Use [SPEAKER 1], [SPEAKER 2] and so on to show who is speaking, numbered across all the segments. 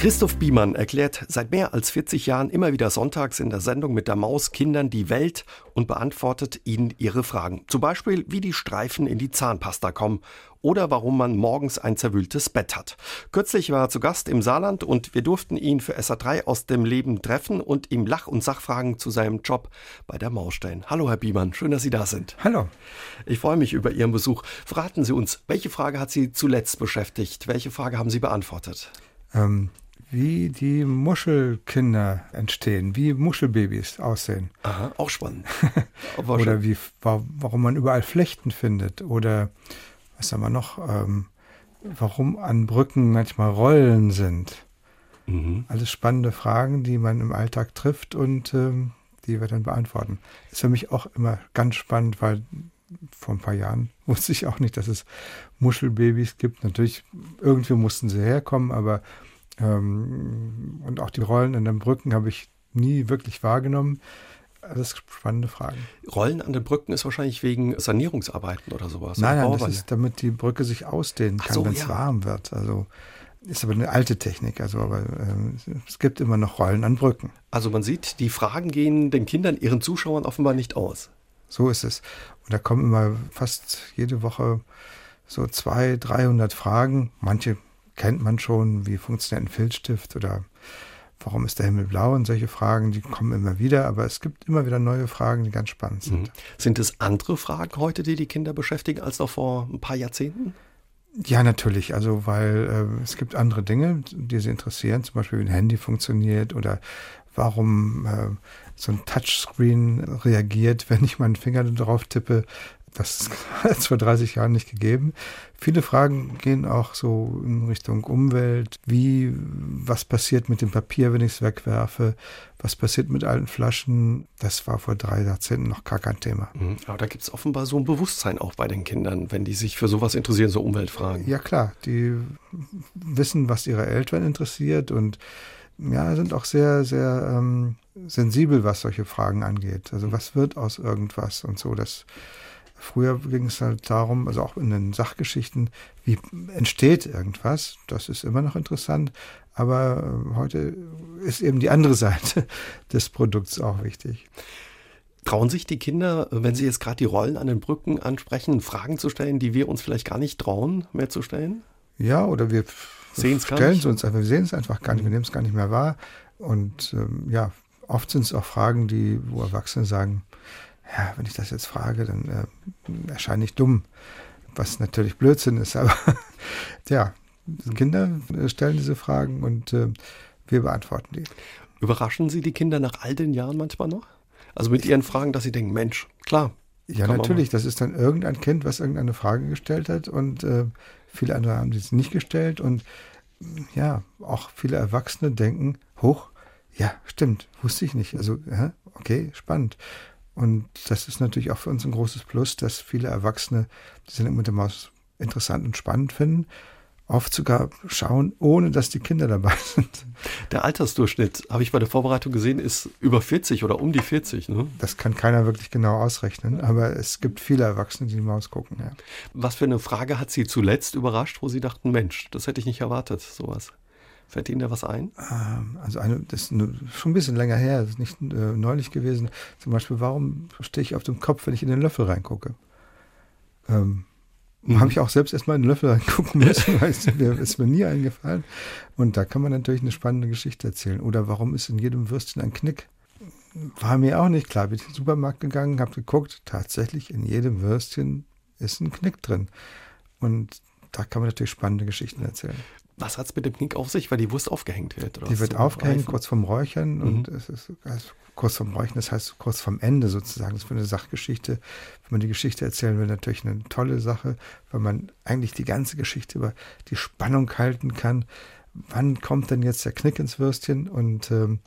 [SPEAKER 1] Christoph Biemann erklärt seit mehr als 40 Jahren immer wieder sonntags in der Sendung mit der Maus Kindern die Welt und beantwortet ihnen ihre Fragen. Zum Beispiel, wie die Streifen in die Zahnpasta kommen oder warum man morgens ein zerwühltes Bett hat. Kürzlich war er zu Gast im Saarland und wir durften ihn für SA3 aus dem Leben treffen und ihm Lach- und Sachfragen zu seinem Job bei der Maus stellen. Hallo Herr Biemann, schön, dass Sie da sind.
[SPEAKER 2] Hallo.
[SPEAKER 1] Ich freue mich über Ihren Besuch. Verraten Sie uns, welche Frage hat Sie zuletzt beschäftigt? Welche Frage haben Sie beantwortet?
[SPEAKER 2] Ähm, wie die Muschelkinder entstehen, wie Muschelbabys aussehen.
[SPEAKER 1] Aha, auch spannend.
[SPEAKER 2] oder wie, warum man überall Flechten findet. Oder was haben wir noch? Ähm, warum an Brücken manchmal Rollen sind. Mhm. Alles spannende Fragen, die man im Alltag trifft und ähm, die wir dann beantworten. Ist für mich auch immer ganz spannend, weil vor ein paar Jahren wusste ich auch nicht, dass es Muschelbabys gibt. Natürlich, irgendwie mussten sie herkommen, aber ähm, und auch die Rollen an den Brücken habe ich nie wirklich wahrgenommen. Alles spannende Fragen.
[SPEAKER 1] Rollen an den Brücken ist wahrscheinlich wegen Sanierungsarbeiten oder sowas.
[SPEAKER 2] Nein, nein, das ist, damit die Brücke sich ausdehnen kann, so, wenn es
[SPEAKER 1] ja.
[SPEAKER 2] warm wird. Also ist aber eine alte Technik. Also, aber äh, es gibt immer noch Rollen an Brücken.
[SPEAKER 1] Also man sieht, die Fragen gehen den Kindern, ihren Zuschauern offenbar nicht aus.
[SPEAKER 2] So ist es. Und da kommen immer fast jede Woche so 200, 300 Fragen. Manche kennt man schon, wie funktioniert ein Filzstift oder warum ist der Himmel blau und solche Fragen, die kommen immer wieder, aber es gibt immer wieder neue Fragen, die ganz spannend sind. Mhm.
[SPEAKER 1] Sind es andere Fragen heute, die die Kinder beschäftigen, als noch vor ein paar Jahrzehnten?
[SPEAKER 2] Ja, natürlich. Also, weil äh, es gibt andere Dinge, die sie interessieren, zum Beispiel wie ein Handy funktioniert oder warum äh, so ein Touchscreen reagiert, wenn ich meinen Finger drauf tippe. Das hat es vor 30 Jahren nicht gegeben. Viele Fragen gehen auch so in Richtung Umwelt. Wie, was passiert mit dem Papier, wenn ich es wegwerfe? Was passiert mit alten Flaschen? Das war vor drei Jahrzehnten noch gar kein Thema.
[SPEAKER 1] Mhm. Aber da gibt es offenbar so ein Bewusstsein auch bei den Kindern, wenn die sich für sowas interessieren, so Umweltfragen.
[SPEAKER 2] Ja, klar. Die wissen, was ihre Eltern interessiert und ja, sind auch sehr, sehr ähm, sensibel, was solche Fragen angeht. Also was wird aus irgendwas und so. Das Früher ging es halt darum, also auch in den Sachgeschichten, wie entsteht irgendwas. Das ist immer noch interessant. Aber äh, heute ist eben die andere Seite des Produkts auch wichtig.
[SPEAKER 1] Trauen sich die Kinder, wenn sie jetzt gerade die Rollen an den Brücken ansprechen, Fragen zu stellen, die wir uns vielleicht gar nicht trauen, mehr zu stellen?
[SPEAKER 2] Ja, oder wir stellen es uns einfach, wir sehen es einfach gar nicht, wir nehmen es gar nicht mehr wahr. Und ähm, ja, oft sind es auch Fragen, die, wo Erwachsene sagen, ja, wenn ich das jetzt frage, dann äh, erscheine ich dumm. Was natürlich Blödsinn ist, aber ja, Kinder stellen diese Fragen und äh, wir beantworten die.
[SPEAKER 1] Überraschen Sie die Kinder nach all den Jahren manchmal noch? Also mit ihren Fragen, dass sie denken, Mensch, klar.
[SPEAKER 2] Ja, natürlich. Das ist dann irgendein Kind, was irgendeine Frage gestellt hat und äh, viele andere haben sie nicht gestellt und ja, auch viele Erwachsene denken, hoch, ja, stimmt, wusste ich nicht. Also, okay, spannend. Und das ist natürlich auch für uns ein großes Plus, dass viele Erwachsene die Sendung mit der Maus interessant und spannend finden. Oft sogar schauen, ohne dass die Kinder dabei sind.
[SPEAKER 1] Der Altersdurchschnitt, habe ich bei der Vorbereitung gesehen, ist über 40 oder um die 40. Ne?
[SPEAKER 2] Das kann keiner wirklich genau ausrechnen, aber es gibt viele Erwachsene, die die Maus gucken. Ja.
[SPEAKER 1] Was für eine Frage hat Sie zuletzt überrascht, wo Sie dachten, Mensch, das hätte ich nicht erwartet, sowas? Fällt Ihnen da was ein?
[SPEAKER 2] Ähm, also eine, das ist schon ein bisschen länger her, das ist nicht äh, neulich gewesen. Zum Beispiel, warum stehe ich auf dem Kopf, wenn ich in den Löffel reingucke? Ähm, mhm. Habe ich auch selbst erstmal in den Löffel reingucken müssen, weil es mir, ist mir nie eingefallen. Und da kann man natürlich eine spannende Geschichte erzählen. Oder warum ist in jedem Würstchen ein Knick? War mir auch nicht klar. Bin ich in den Supermarkt gegangen, habe geguckt, tatsächlich in jedem Würstchen ist ein Knick drin. Und da kann man natürlich spannende Geschichten erzählen.
[SPEAKER 1] Was hat es mit dem Knick auf sich, weil die Wurst aufgehängt wird?
[SPEAKER 2] Oder die wird aufgehängt, kurz vorm Räuchern. Mhm. Und es ist also kurz vorm Räuchern, das heißt kurz vorm Ende sozusagen. Das ist für eine Sachgeschichte, wenn man die Geschichte erzählen will, natürlich eine tolle Sache, weil man eigentlich die ganze Geschichte über die Spannung halten kann. Wann kommt denn jetzt der Knick ins Würstchen? Und ähm,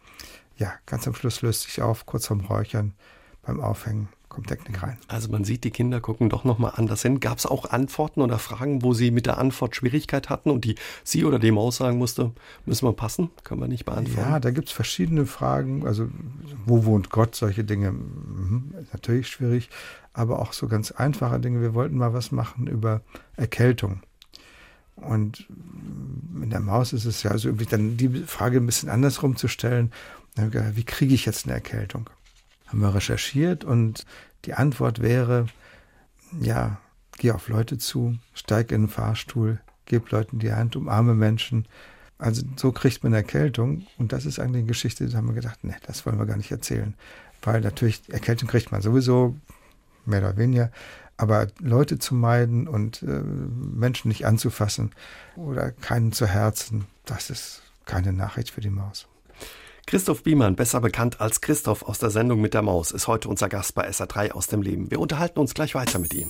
[SPEAKER 2] ja, ganz am Schluss löst sich auf, kurz vorm Räuchern. beim Aufhängen kommt Technik rein.
[SPEAKER 1] Also man sieht, die Kinder gucken doch nochmal anders hin. Gab es auch Antworten oder Fragen, wo sie mit der Antwort Schwierigkeit hatten und die sie oder die Maus sagen musste, müssen wir passen, können wir nicht beantworten?
[SPEAKER 2] Ja, da gibt es verschiedene Fragen. Also wo wohnt Gott? Solche Dinge, mhm, natürlich schwierig, aber auch so ganz einfache Dinge. Wir wollten mal was machen über Erkältung. Und in der Maus ist es ja also irgendwie dann die Frage ein bisschen andersrum zu stellen. Wie kriege ich jetzt eine Erkältung? Haben wir recherchiert und die Antwort wäre, ja, geh auf Leute zu, steig in den Fahrstuhl, gib Leuten die Hand, umarme Menschen. Also so kriegt man Erkältung und das ist eigentlich eine Geschichte, da haben wir gedacht, nee, das wollen wir gar nicht erzählen. Weil natürlich, Erkältung kriegt man sowieso, mehr oder weniger, aber Leute zu meiden und äh, Menschen nicht anzufassen oder keinen zu Herzen, das ist keine Nachricht für die Maus.
[SPEAKER 1] Christoph Biemann, besser bekannt als Christoph aus der Sendung mit der Maus, ist heute unser Gast bei SA3 aus dem Leben. Wir unterhalten uns gleich weiter mit ihm.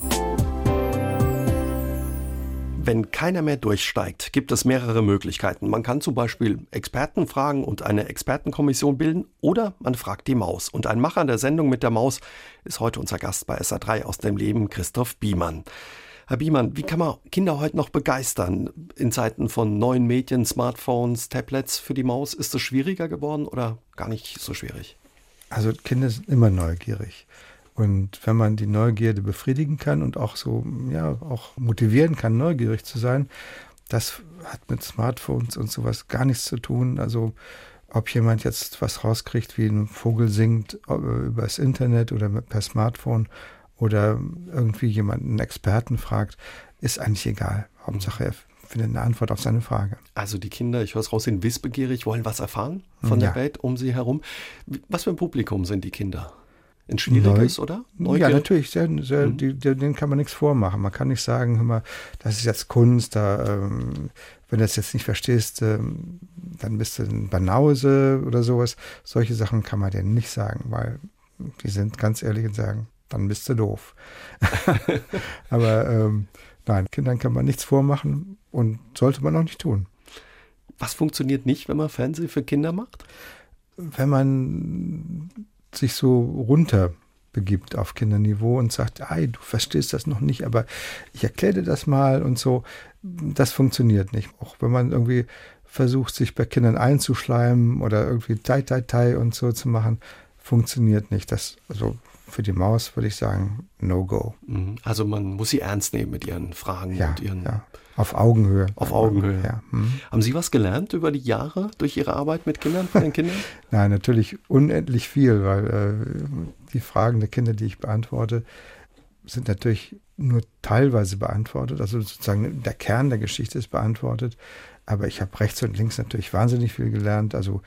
[SPEAKER 1] Wenn keiner mehr durchsteigt, gibt es mehrere Möglichkeiten. Man kann zum Beispiel Experten fragen und eine Expertenkommission bilden oder man fragt die Maus. Und ein Macher der Sendung mit der Maus ist heute unser Gast bei SA3 aus dem Leben, Christoph Biemann. Herr Biemann, wie kann man Kinder heute noch begeistern in Zeiten von neuen Medien, Smartphones, Tablets für die Maus? Ist es schwieriger geworden oder gar nicht so schwierig?
[SPEAKER 2] Also Kinder sind immer neugierig. Und wenn man die Neugierde befriedigen kann und auch so, ja, auch motivieren kann, neugierig zu sein, das hat mit Smartphones und sowas gar nichts zu tun. Also ob jemand jetzt was rauskriegt, wie ein Vogel singt übers Internet oder per Smartphone oder irgendwie jemanden, Experten fragt, ist eigentlich egal. Hauptsache, er findet eine Antwort auf seine Frage.
[SPEAKER 1] Also die Kinder, ich höre es raus, sind wissbegierig, wollen was erfahren von ja. der Welt um sie herum. Was für ein Publikum sind die Kinder? Ein schwieriges, Neu oder?
[SPEAKER 2] Neugier? Ja, natürlich. Sehr, sehr, mhm. die, denen kann man nichts vormachen. Man kann nicht sagen, hör mal, das ist jetzt Kunst, da, ähm, wenn du das jetzt nicht verstehst, ähm, dann bist du ein Banause oder sowas. Solche Sachen kann man denen nicht sagen, weil die sind ganz ehrlich und sagen, dann bist du doof. Aber ähm, nein, Kindern kann man nichts vormachen und sollte man auch nicht tun.
[SPEAKER 1] Was funktioniert nicht, wenn man Fernsehen für Kinder macht?
[SPEAKER 2] Wenn man sich so runter begibt auf Kinderniveau und sagt, ei, du verstehst das noch nicht, aber ich erkläre dir das mal und so, das funktioniert nicht. Auch wenn man irgendwie versucht, sich bei Kindern einzuschleimen oder irgendwie Tai Tai Tai und so zu machen, funktioniert nicht. Das, also für die Maus würde ich sagen, No-Go.
[SPEAKER 1] Mhm. Also man muss sie ernst nehmen mit ihren Fragen
[SPEAKER 2] ja,
[SPEAKER 1] und ihren.
[SPEAKER 2] Ja. Auf Augenhöhe.
[SPEAKER 1] Auf Augenhöhe.
[SPEAKER 2] Ja. Mhm.
[SPEAKER 1] Haben Sie was gelernt über die Jahre durch Ihre Arbeit mit Kindern, von den Kindern?
[SPEAKER 2] Nein, natürlich unendlich viel, weil äh, die Fragen der Kinder, die ich beantworte, sind natürlich nur teilweise beantwortet. Also sozusagen der Kern der Geschichte ist beantwortet. Aber ich habe rechts und links natürlich wahnsinnig viel gelernt. Also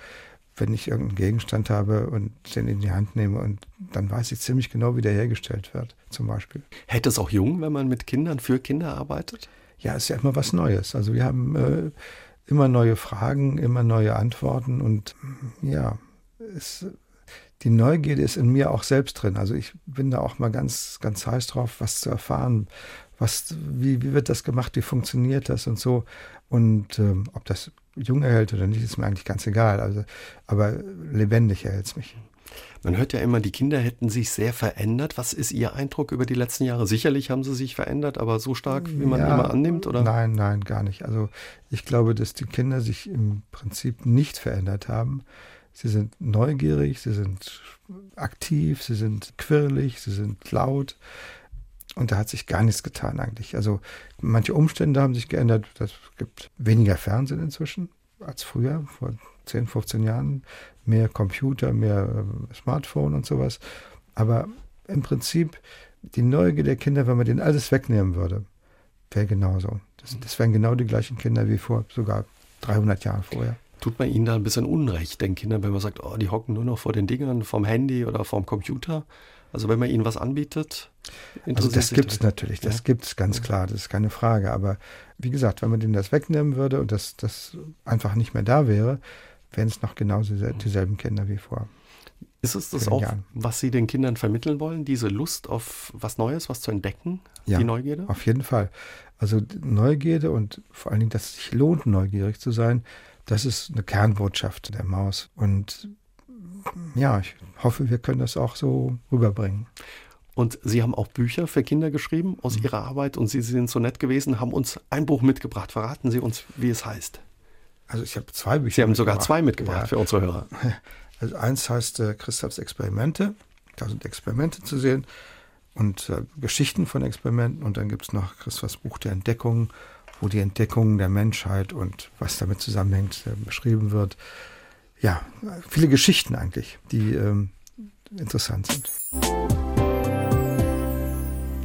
[SPEAKER 2] wenn ich irgendeinen Gegenstand habe und den in die Hand nehme und dann weiß ich ziemlich genau, wie der hergestellt wird, zum Beispiel.
[SPEAKER 1] Hält es auch jung, wenn man mit Kindern für Kinder arbeitet?
[SPEAKER 2] Ja, ist ja immer was Neues. Also wir haben äh, immer neue Fragen, immer neue Antworten und ja, es, die Neugierde ist in mir auch selbst drin. Also ich bin da auch mal ganz, ganz heiß drauf, was zu erfahren. Was, wie, wie wird das gemacht? Wie funktioniert das und so? Und ähm, ob das jung erhält oder nicht, ist mir eigentlich ganz egal. Also, aber lebendig erhält es mich.
[SPEAKER 1] Man hört ja immer, die Kinder hätten sich sehr verändert. Was ist Ihr Eindruck über die letzten Jahre? Sicherlich haben sie sich verändert, aber so stark, wie man ja, immer annimmt, oder?
[SPEAKER 2] Nein, nein, gar nicht. Also ich glaube, dass die Kinder sich im Prinzip nicht verändert haben. Sie sind neugierig, sie sind aktiv, sie sind quirlig, sie sind laut. Und da hat sich gar nichts getan eigentlich. Also manche Umstände haben sich geändert. Es gibt weniger Fernsehen inzwischen als früher, vor 10, 15 Jahren. Mehr Computer, mehr äh, Smartphone und sowas. Aber im Prinzip die Neugier der Kinder, wenn man denen alles wegnehmen würde, wäre genauso. Das, das wären genau die gleichen Kinder wie vor sogar 300 Jahren vorher.
[SPEAKER 1] Tut man ihnen da ein bisschen Unrecht, den Kindern, wenn man sagt, oh, die hocken nur noch vor den Dingern vom Handy oder vom Computer? Also wenn man ihnen was anbietet,
[SPEAKER 2] also das gibt es natürlich, das ja. gibt es ganz klar, das ist keine Frage. Aber wie gesagt, wenn man denen das wegnehmen würde und das, das einfach nicht mehr da wäre, wären es noch genauso dieselben Kinder wie vor.
[SPEAKER 1] Ist es das auch, Jahren. was Sie den Kindern vermitteln wollen, diese Lust auf was Neues, was zu entdecken,
[SPEAKER 2] ja,
[SPEAKER 1] die Neugierde?
[SPEAKER 2] Auf jeden Fall. Also Neugierde und vor allen Dingen, dass es sich lohnt, neugierig zu sein, das ist eine Kernbotschaft der Maus. Und ja, ich hoffe, wir können das auch so rüberbringen.
[SPEAKER 1] Und Sie haben auch Bücher für Kinder geschrieben aus mhm. Ihrer Arbeit und Sie sind so nett gewesen, haben uns ein Buch mitgebracht. Verraten Sie uns, wie es heißt.
[SPEAKER 2] Also ich habe zwei Bücher.
[SPEAKER 1] Sie haben sogar zwei mitgebracht ja. für unsere Hörer.
[SPEAKER 2] Also eins heißt äh, Christophs Experimente. Da sind Experimente zu sehen und äh, Geschichten von Experimenten. Und dann gibt es noch Christophs Buch der Entdeckung, wo die Entdeckung der Menschheit und was damit zusammenhängt äh, beschrieben wird. Ja, viele Geschichten eigentlich, die ähm, interessant sind.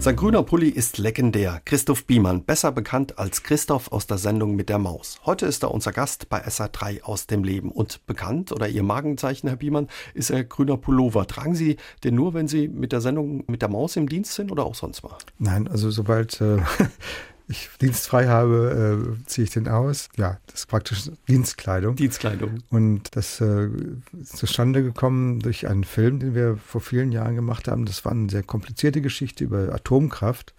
[SPEAKER 1] Sein grüner Pulli ist legendär. Christoph Biemann, besser bekannt als Christoph aus der Sendung mit der Maus. Heute ist er unser Gast bei SA3 aus dem Leben. Und bekannt oder Ihr Magenzeichen, Herr Biemann, ist er grüner Pullover. Tragen Sie den nur, wenn Sie mit der Sendung mit der Maus im Dienst sind oder auch sonst mal?
[SPEAKER 2] Nein, also sobald äh, ich dienstfrei habe, äh, ziehe ich den aus. Ja, das ist praktisch Dienstkleidung.
[SPEAKER 1] Dienstkleidung.
[SPEAKER 2] Und das äh, ist zustande gekommen durch einen Film, den wir vor vielen Jahren gemacht haben. Das war eine sehr komplizierte Geschichte über Atomkraft.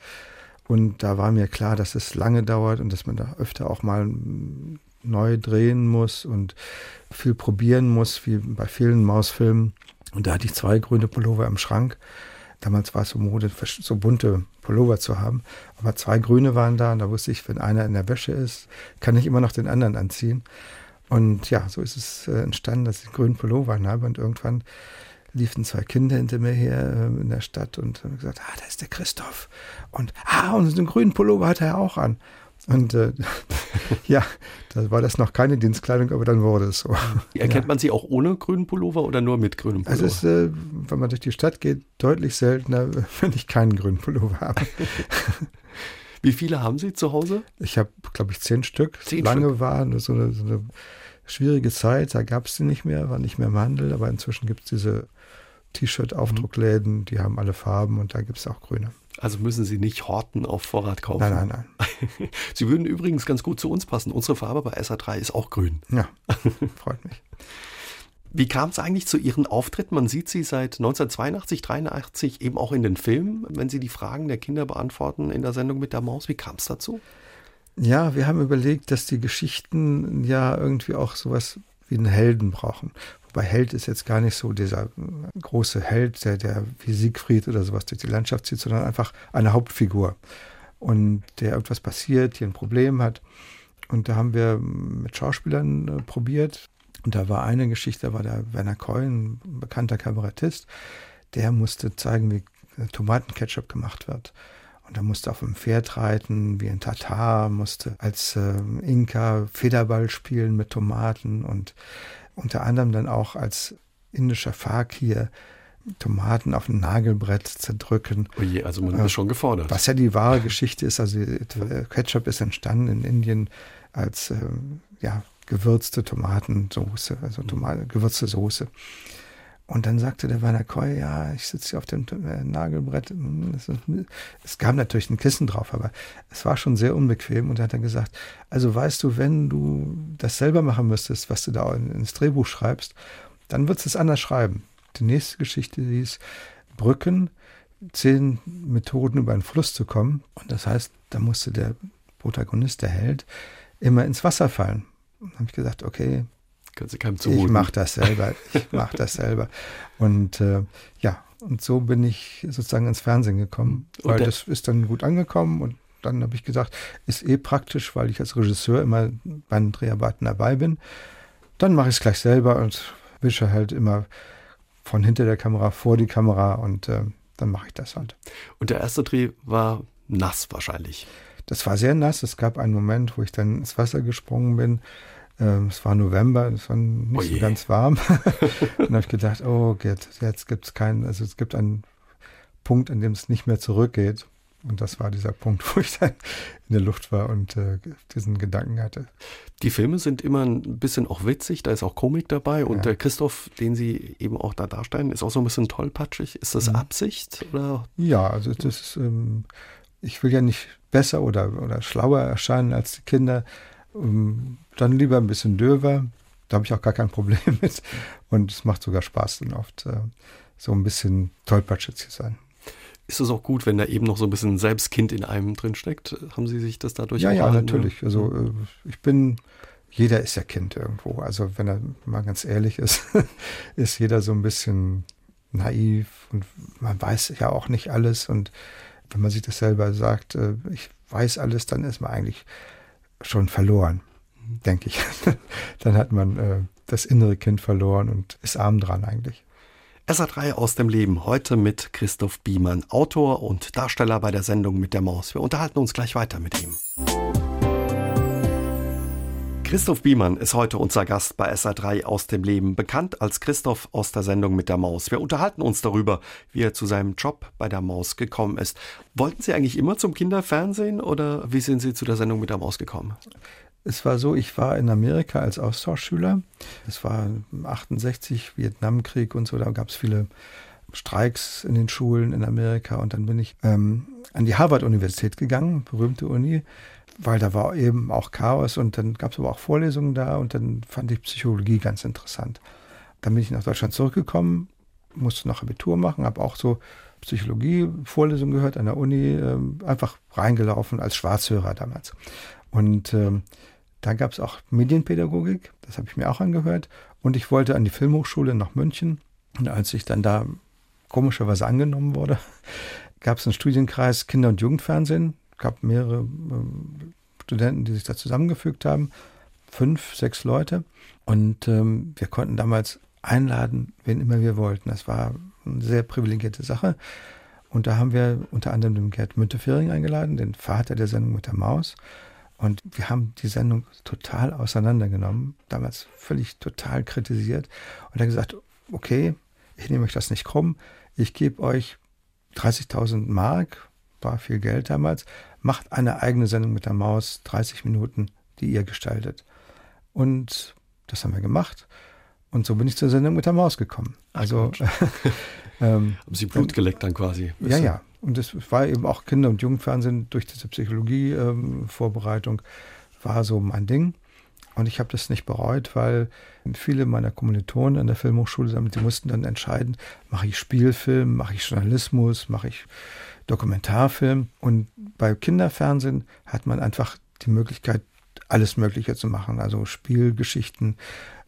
[SPEAKER 2] Und da war mir klar, dass es lange dauert und dass man da öfter auch mal neu drehen muss und viel probieren muss, wie bei vielen Mausfilmen. Und da hatte ich zwei grüne Pullover im Schrank. Damals war es so Mode, so bunte Pullover zu haben. Aber zwei grüne waren da und da wusste ich, wenn einer in der Wäsche ist, kann ich immer noch den anderen anziehen. Und ja, so ist es äh, entstanden, dass ich einen grünen Pullover habe und irgendwann liefen zwei Kinder hinter mir her äh, in der Stadt und haben gesagt, ah, da ist der Christoph. Und ah, und den grünen Pullover hat er auch an. Und äh, ja, da war das noch keine Dienstkleidung, aber dann wurde es so.
[SPEAKER 1] Erkennt ja. man sie auch ohne grünen Pullover oder nur mit grünem
[SPEAKER 2] Pullover? Also es ist, äh, wenn man durch die Stadt geht, deutlich seltener, wenn ich keinen grünen Pullover habe.
[SPEAKER 1] Wie viele haben Sie zu Hause?
[SPEAKER 2] Ich habe, glaube ich, zehn Stück.
[SPEAKER 1] Zehn
[SPEAKER 2] Lange
[SPEAKER 1] Stück.
[SPEAKER 2] war so eine, so eine schwierige Zeit, da gab es die nicht mehr, war nicht mehr im Handel, aber inzwischen gibt es diese T-Shirt-Aufdruckläden, die haben alle Farben und da gibt es auch grüne.
[SPEAKER 1] Also müssen Sie nicht horten auf Vorrat kaufen.
[SPEAKER 2] Nein, nein,
[SPEAKER 1] nein. Sie würden übrigens ganz gut zu uns passen. Unsere Farbe bei SA3 ist auch grün.
[SPEAKER 2] Ja, freut mich.
[SPEAKER 1] Wie kam es eigentlich zu Ihren Auftritten? Man sieht Sie seit 1982, 83 eben auch in den Filmen, wenn Sie die Fragen der Kinder beantworten in der Sendung mit der Maus. Wie kam es dazu?
[SPEAKER 2] Ja, wir haben überlegt, dass die Geschichten ja irgendwie auch sowas wie einen Helden brauchen. Bei Held ist jetzt gar nicht so dieser große Held, der, der wie Siegfried oder sowas durch die Landschaft zieht, sondern einfach eine Hauptfigur. Und der etwas passiert, hier ein Problem hat. Und da haben wir mit Schauspielern äh, probiert. Und da war eine Geschichte, da war der Werner Coyne, ein bekannter Kabarettist, der musste zeigen, wie Tomatenketchup gemacht wird. Und er musste auf dem Pferd reiten, wie ein Tatar, musste als äh, Inka Federball spielen mit Tomaten und unter anderem dann auch als indischer Fakir Tomaten auf ein Nagelbrett zerdrücken.
[SPEAKER 1] Oje, oh also man ist schon gefordert.
[SPEAKER 2] Was ja die wahre Geschichte ist, also Ketchup ist entstanden in Indien als äh, ja, gewürzte Tomatensoße, also. Tomate, gewürzte Soße. Und dann sagte der Werner Koy, ja, ich sitze hier auf dem äh, Nagelbrett. Hm, es gab natürlich ein Kissen drauf, aber es war schon sehr unbequem. Und er hat dann gesagt, also weißt du, wenn du das selber machen müsstest, was du da ins Drehbuch schreibst, dann würdest du es anders schreiben. Die nächste Geschichte hieß Brücken, zehn Methoden über einen Fluss zu kommen. Und das heißt, da musste der Protagonist, der Held, immer ins Wasser fallen. Dann habe ich gesagt, okay,
[SPEAKER 1] Kannst du keinem
[SPEAKER 2] zumuten. Ich mache das selber. Ich mache das selber. Und äh, ja, und so bin ich sozusagen ins Fernsehen gekommen. Weil das ist dann gut angekommen und dann habe ich gesagt, ist eh praktisch, weil ich als Regisseur immer bei den Dreharbeiten dabei bin. Dann mache ich es gleich selber und wische halt immer von hinter der Kamera vor die Kamera und äh, dann mache ich das halt.
[SPEAKER 1] Und der erste Dreh war nass wahrscheinlich.
[SPEAKER 2] Das war sehr nass. Es gab einen Moment, wo ich dann ins Wasser gesprungen bin ähm, es war November, es war nicht oh so ganz warm. dann habe ich gedacht, oh, jetzt, jetzt gibt es keinen, also es gibt einen Punkt, an dem es nicht mehr zurückgeht. Und das war dieser Punkt, wo ich dann in der Luft war und äh, diesen Gedanken hatte.
[SPEAKER 1] Die Filme sind immer ein bisschen auch witzig, da ist auch Komik dabei. Und ja. der Christoph, den Sie eben auch da darstellen, ist auch so ein bisschen tollpatschig. Ist das mhm. Absicht? Oder?
[SPEAKER 2] Ja, also das ist, ähm, ich will ja nicht besser oder, oder schlauer erscheinen als die Kinder. Ähm, dann lieber ein bisschen döver. Da habe ich auch gar kein Problem mit. Und es macht sogar Spaß, dann oft äh, so ein bisschen tollpatschig zu sein.
[SPEAKER 1] Ist es auch gut, wenn da eben noch so ein bisschen Selbstkind in einem drin steckt? Haben Sie sich das dadurch
[SPEAKER 2] Ja, ja, natürlich. Also äh, ich bin jeder ist ja Kind irgendwo. Also wenn er mal ganz ehrlich ist, ist jeder so ein bisschen naiv und man weiß ja auch nicht alles. Und wenn man sich das selber sagt, äh, ich weiß alles, dann ist man eigentlich schon verloren, denke ich. dann hat man äh, das innere Kind verloren und ist arm dran eigentlich.
[SPEAKER 1] SA3 aus dem Leben, heute mit Christoph Biemann, Autor und Darsteller bei der Sendung mit der Maus. Wir unterhalten uns gleich weiter mit ihm. Christoph Biemann ist heute unser Gast bei SA3 aus dem Leben, bekannt als Christoph aus der Sendung mit der Maus. Wir unterhalten uns darüber, wie er zu seinem Job bei der Maus gekommen ist. Wollten Sie eigentlich immer zum Kinderfernsehen oder wie sind Sie zu der Sendung mit der Maus gekommen?
[SPEAKER 2] Es war so, ich war in Amerika als Austauschschüler. Es war 68, Vietnamkrieg und so, da gab es viele Streiks in den Schulen in Amerika und dann bin ich ähm, an die Harvard-Universität gegangen, berühmte Uni, weil da war eben auch Chaos und dann gab es aber auch Vorlesungen da und dann fand ich Psychologie ganz interessant. Dann bin ich nach Deutschland zurückgekommen, musste noch Abitur machen, habe auch so Psychologie-Vorlesungen gehört an der Uni, äh, einfach reingelaufen als Schwarzhörer damals. Und äh, da gab es auch Medienpädagogik, das habe ich mir auch angehört. Und ich wollte an die Filmhochschule nach München. Und als ich dann da komischerweise angenommen wurde, gab es einen Studienkreis Kinder- und Jugendfernsehen. Es gab mehrere äh, Studenten, die sich da zusammengefügt haben. Fünf, sechs Leute. Und ähm, wir konnten damals einladen, wen immer wir wollten. Das war eine sehr privilegierte Sache. Und da haben wir unter anderem den Gerd Müntefering eingeladen, den Vater der Sendung mit der Maus. Und wir haben die Sendung total auseinandergenommen, damals völlig total kritisiert und dann gesagt, okay, ich nehme euch das nicht krumm, ich gebe euch 30.000 Mark, war viel Geld damals, macht eine eigene Sendung mit der Maus, 30 Minuten, die ihr gestaltet. Und das haben wir gemacht. Und so bin ich zur Sendung mit der Maus gekommen. Also
[SPEAKER 1] ähm, haben Sie Blut geleckt dann quasi?
[SPEAKER 2] Ja, ja. Und es war eben auch Kinder- und Jugendfernsehen durch diese Psychologie-Vorbereitung ähm, war so mein Ding. Und ich habe das nicht bereut, weil viele meiner Kommilitonen an der Filmhochschule, die mussten dann entscheiden, mache ich Spielfilm, mache ich Journalismus, mache ich Dokumentarfilm. Und bei Kinderfernsehen hat man einfach die Möglichkeit, alles Mögliche zu machen. Also Spielgeschichten,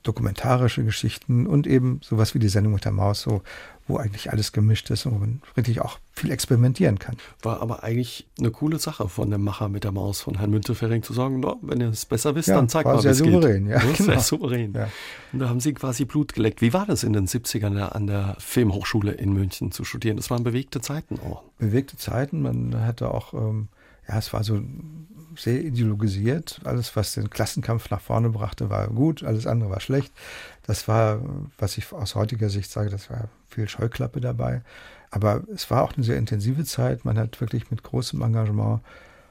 [SPEAKER 2] dokumentarische Geschichten und eben sowas wie die Sendung mit der Maus, so, wo eigentlich alles gemischt ist und wo man wirklich auch viel experimentieren kann.
[SPEAKER 1] War aber eigentlich eine coole Sache von dem Macher mit der Maus, von Herrn Müntefering zu sagen, no, wenn ihr es besser wisst, ja, dann zeigt mal, wie es
[SPEAKER 2] souverän,
[SPEAKER 1] geht.
[SPEAKER 2] Ja, genau.
[SPEAKER 1] Sehr souverän. Ja. Und da haben Sie quasi Blut geleckt. Wie war das in den 70ern an der Filmhochschule in München zu studieren? Das waren bewegte Zeiten auch.
[SPEAKER 2] Bewegte Zeiten, man hatte auch, ähm, ja, es war so sehr ideologisiert. Alles, was den Klassenkampf nach vorne brachte, war gut, alles andere war schlecht. Das war, was ich aus heutiger Sicht sage, das war viel Scheuklappe dabei. Aber es war auch eine sehr intensive Zeit. Man hat wirklich mit großem Engagement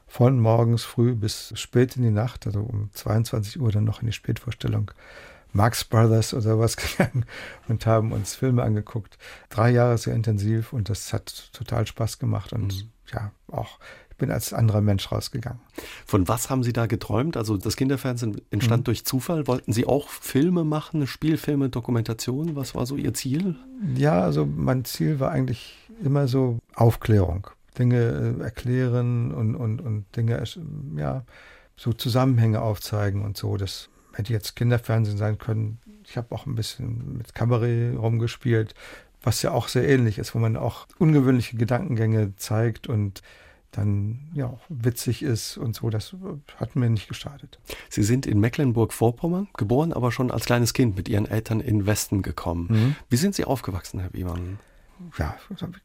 [SPEAKER 2] von morgens früh bis spät in die Nacht, also um 22 Uhr dann noch in die Spätvorstellung Marx Brothers oder was gegangen und haben uns Filme angeguckt. Drei Jahre sehr intensiv und das hat total Spaß gemacht und mhm. ja, auch bin als anderer Mensch rausgegangen.
[SPEAKER 1] Von was haben Sie da geträumt? Also das Kinderfernsehen entstand mhm. durch Zufall. Wollten Sie auch Filme machen, Spielfilme, Dokumentationen? Was war so Ihr Ziel?
[SPEAKER 2] Ja, also mein Ziel war eigentlich immer so Aufklärung. Dinge äh, erklären und, und, und Dinge, ja, so Zusammenhänge aufzeigen und so. Das hätte jetzt Kinderfernsehen sein können. Ich habe auch ein bisschen mit Kabarett rumgespielt, was ja auch sehr ähnlich ist, wo man auch ungewöhnliche Gedankengänge zeigt und dann ja auch witzig ist und so. Das hat mir nicht geschadet.
[SPEAKER 1] Sie sind in Mecklenburg-Vorpommern geboren, aber schon als kleines Kind mit Ihren Eltern in Westen gekommen. Mhm. Wie sind Sie aufgewachsen, Herr Biemann?
[SPEAKER 2] Ja,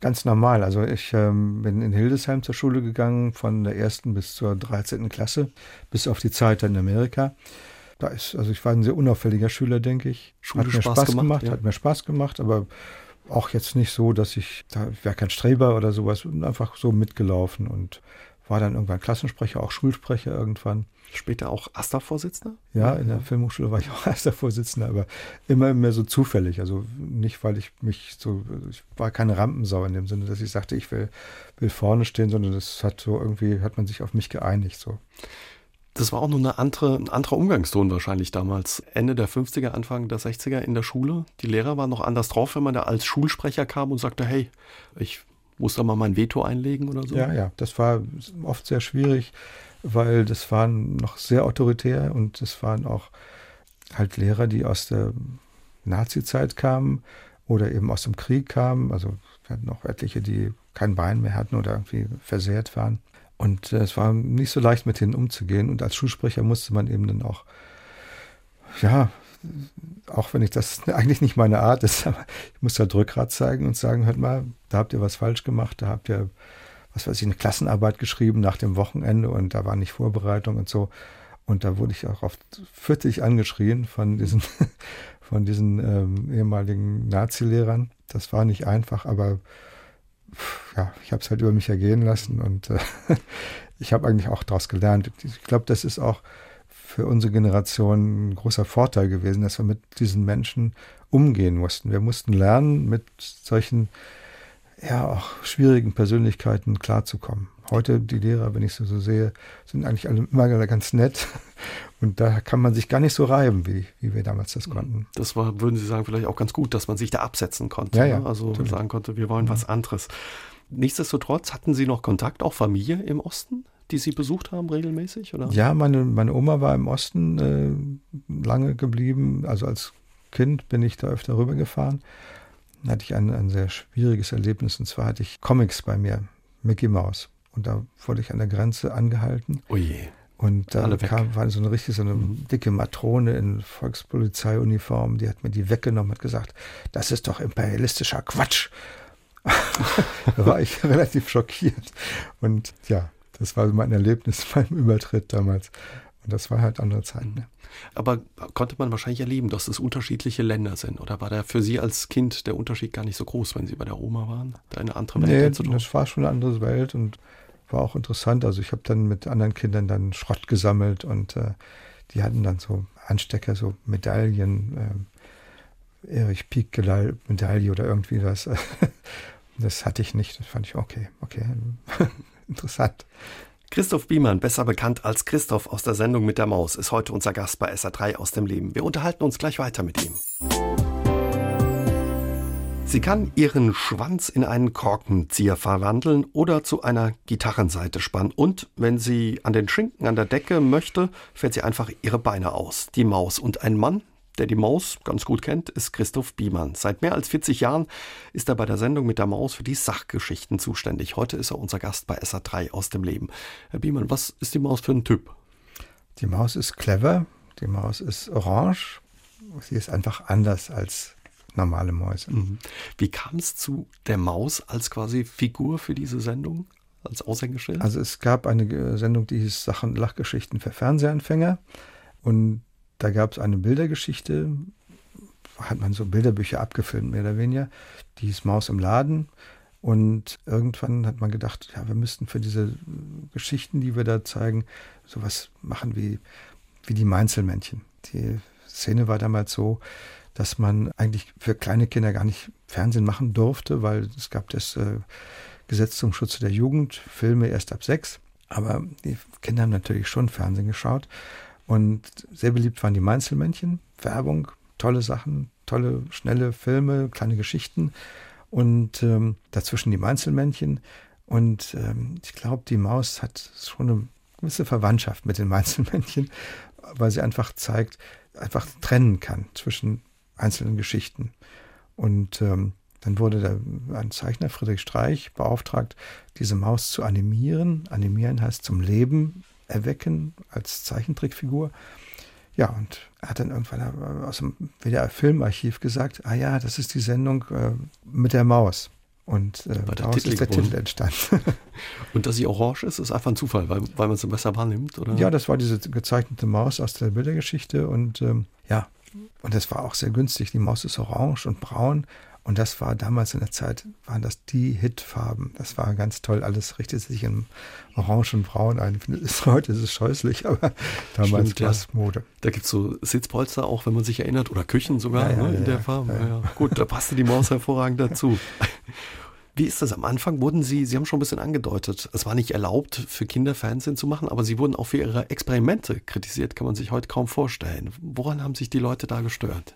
[SPEAKER 2] ganz normal. Also ich ähm, bin in Hildesheim zur Schule gegangen, von der ersten bis zur 13. Klasse, bis auf die Zeit in Amerika. Da ist, also ich war ein sehr unauffälliger Schüler, denke ich.
[SPEAKER 1] Schule
[SPEAKER 2] hat mir
[SPEAKER 1] Spaß,
[SPEAKER 2] Spaß
[SPEAKER 1] gemacht,
[SPEAKER 2] gemacht
[SPEAKER 1] ja.
[SPEAKER 2] hat mir Spaß gemacht, aber auch jetzt nicht so, dass ich, da wäre kein Streber oder sowas, einfach so mitgelaufen und war dann irgendwann Klassensprecher, auch Schulsprecher irgendwann.
[SPEAKER 1] Später auch AStA-Vorsitzender?
[SPEAKER 2] Ja, in der Filmhochschule war ich auch AStA-Vorsitzender, aber immer mehr so zufällig. Also nicht, weil ich mich so, ich war keine Rampensau in dem Sinne, dass ich sagte, ich will, will vorne stehen, sondern das hat so irgendwie, hat man sich auf mich geeinigt. So.
[SPEAKER 1] Das war auch nur eine andere, ein anderer Umgangston wahrscheinlich damals. Ende der 50er, Anfang der 60er in der Schule. Die Lehrer waren noch anders drauf, wenn man da als Schulsprecher kam und sagte, hey, ich muss da mal mein Veto einlegen oder so.
[SPEAKER 2] Ja, ja, das war oft sehr schwierig. weil das waren noch sehr autoritär und das waren auch halt Lehrer, die aus der Nazi-Zeit kamen oder eben aus dem Krieg kamen. Also wir hatten auch etliche, die kein Bein mehr hatten oder irgendwie versehrt waren. Und äh, es war nicht so leicht, mit denen umzugehen. Und als Schulsprecher musste man eben dann auch, ja, auch wenn ich das eigentlich nicht meine Art ist, aber ich musste halt Rückgrat zeigen und sagen, hört mal, da habt ihr was falsch gemacht, da habt ihr, was weiß ich, eine Klassenarbeit geschrieben nach dem Wochenende und da war nicht Vorbereitung und so. Und da wurde ich auch oft fürchterlich angeschrien von diesen, von diesen ähm, ehemaligen Nazi-Lehrern. Das war nicht einfach, aber ja, ich habe es halt über mich ergehen lassen und äh, ich habe eigentlich auch daraus gelernt. Ich glaube, das ist auch für unsere Generation ein großer Vorteil gewesen, dass wir mit diesen Menschen umgehen mussten. Wir mussten lernen, mit solchen ja auch schwierigen Persönlichkeiten klarzukommen. Heute die Lehrer, wenn ich sie so sehe, sind eigentlich alle immer ganz nett. Und da kann man sich gar nicht so reiben, wie, wie wir damals das konnten.
[SPEAKER 1] Das war, würden Sie sagen, vielleicht auch ganz gut, dass man sich da absetzen konnte.
[SPEAKER 2] Ja, ja,
[SPEAKER 1] ne? Also
[SPEAKER 2] natürlich.
[SPEAKER 1] sagen konnte, wir wollen was anderes. Nichtsdestotrotz hatten Sie noch Kontakt, auch Familie im Osten, die Sie besucht haben regelmäßig? Oder?
[SPEAKER 2] Ja, meine, meine Oma war im Osten äh, lange geblieben. Also als Kind bin ich da öfter rübergefahren. Da hatte ich ein, ein sehr schwieriges Erlebnis. Und zwar hatte ich Comics bei mir, Mickey Mouse. Und da wurde ich an der Grenze angehalten.
[SPEAKER 1] Oh je.
[SPEAKER 2] Und da kam, war so eine richtig so eine
[SPEAKER 1] Mhm.
[SPEAKER 2] dicke Matrone in Volkspolizeiuniform, die hat mir die weggenommen, hat gesagt, das ist doch imperialistischer Quatsch. da war ich relativ schockiert. Und ja, das war mein Erlebnis beim Übertritt damals. Und das war halt andere Zeiten. Ne?
[SPEAKER 1] Aber konnte man wahrscheinlich erleben, dass es unterschiedliche Länder sind? Oder war da für Sie als Kind der Unterschied gar nicht so groß, wenn Sie bei der Oma waren? Da eine andere Welt
[SPEAKER 2] Nee,
[SPEAKER 1] einzutauchen?
[SPEAKER 2] das war schon eine andere Welt und war auch interessant. Also ich habe dann mit anderen Kindern dann Schrott gesammelt und äh, die hatten dann so Anstecker, so Medaillen, ähm, Erich Pieck Medaille oder irgendwie was. das hatte ich nicht. Das fand ich okay, okay, interessant.
[SPEAKER 1] Christoph Biemann, besser bekannt als Christoph aus der Sendung mit der Maus, ist heute unser Gast bei SA3 aus dem Leben. Wir unterhalten uns gleich weiter mit ihm. Sie kann ihren Schwanz in einen Korkenzieher verwandeln oder zu einer Gitarrenseite spannen. Und wenn sie an den Schinken an der Decke möchte, fährt sie einfach ihre Beine aus. Die Maus. Und ein Mann, der die Maus ganz gut kennt, ist Christoph Biemann. Seit mehr als 40 Jahren ist er bei der Sendung mit der Maus für die Sachgeschichten zuständig. Heute ist er unser Gast bei SA3 aus dem Leben. Herr Biemann, was ist die Maus für ein Typ?
[SPEAKER 2] Die Maus ist clever, die Maus ist orange. Sie ist einfach anders als normale Mäuse.
[SPEAKER 1] Mhm. Wie kam es zu der Maus als quasi Figur für diese Sendung, als Aushängeschild?
[SPEAKER 2] Also es gab eine äh, Sendung, die hieß Sachen Lachgeschichten für Fernsehanfänger und da gab es eine Bildergeschichte, hat man so Bilderbücher abgefilmt, mehr oder weniger. Die hieß Maus im Laden. Und irgendwann hat man gedacht, ja, wir müssten für diese Geschichten, die wir da zeigen, sowas machen wie, wie die Mainzelmännchen. Die Szene war damals so, dass man eigentlich für kleine Kinder gar nicht Fernsehen machen durfte, weil es gab das äh, Gesetz zum Schutze der Jugend, Filme erst ab sechs. Aber die Kinder haben natürlich schon Fernsehen geschaut. Und sehr beliebt waren die Mainzelmännchen, Werbung, tolle Sachen, tolle, schnelle Filme, kleine Geschichten und ähm, dazwischen die Mainzelmännchen. Und ähm, ich glaube, die Maus hat schon eine gewisse Verwandtschaft mit den Mainzelmännchen, weil sie einfach zeigt, einfach trennen kann zwischen einzelnen Geschichten. Und ähm, dann wurde der, ein Zeichner, Friedrich Streich, beauftragt, diese Maus zu animieren. Animieren heißt zum Leben erwecken als Zeichentrickfigur. Ja, und er hat dann irgendwann aus dem WDR-Filmarchiv gesagt, ah ja, das ist die Sendung äh, mit der Maus. Und äh, daraus
[SPEAKER 1] Titel
[SPEAKER 2] ist der. Titel entstanden.
[SPEAKER 1] Und dass sie orange ist, ist einfach ein Zufall, weil, weil man sie besser wahrnimmt, oder?
[SPEAKER 2] ja, das war diese gezeichnete Maus aus der Bildergeschichte. Und ähm, ja, und das war auch sehr günstig. Die Maus ist orange und braun. Und das war damals in der Zeit, waren das die Hitfarben. Das war ganz toll. Alles richtet sich in Orange und Braun ein. Heute ist es scheußlich, aber damals
[SPEAKER 1] Stimmt, ja.
[SPEAKER 2] war es Mode.
[SPEAKER 1] Da gibt es so Sitzpolster auch, wenn man sich erinnert, oder Küchen sogar
[SPEAKER 2] Ja, ja,
[SPEAKER 1] ne, in
[SPEAKER 2] ja,
[SPEAKER 1] der
[SPEAKER 2] ja.
[SPEAKER 1] Farbe.
[SPEAKER 2] Ja,
[SPEAKER 1] Ja,
[SPEAKER 2] ja.
[SPEAKER 1] ja. Gut, da passte die Maus hervorragend dazu. Wie ist das am Anfang? Wurden Sie, Sie haben schon ein bisschen angedeutet, es war nicht erlaubt, für Kinder Fernsehen zu machen, aber Sie wurden auch für Ihre Experimente kritisiert, kann man sich heute kaum vorstellen. Woran haben sich die Leute da gestört?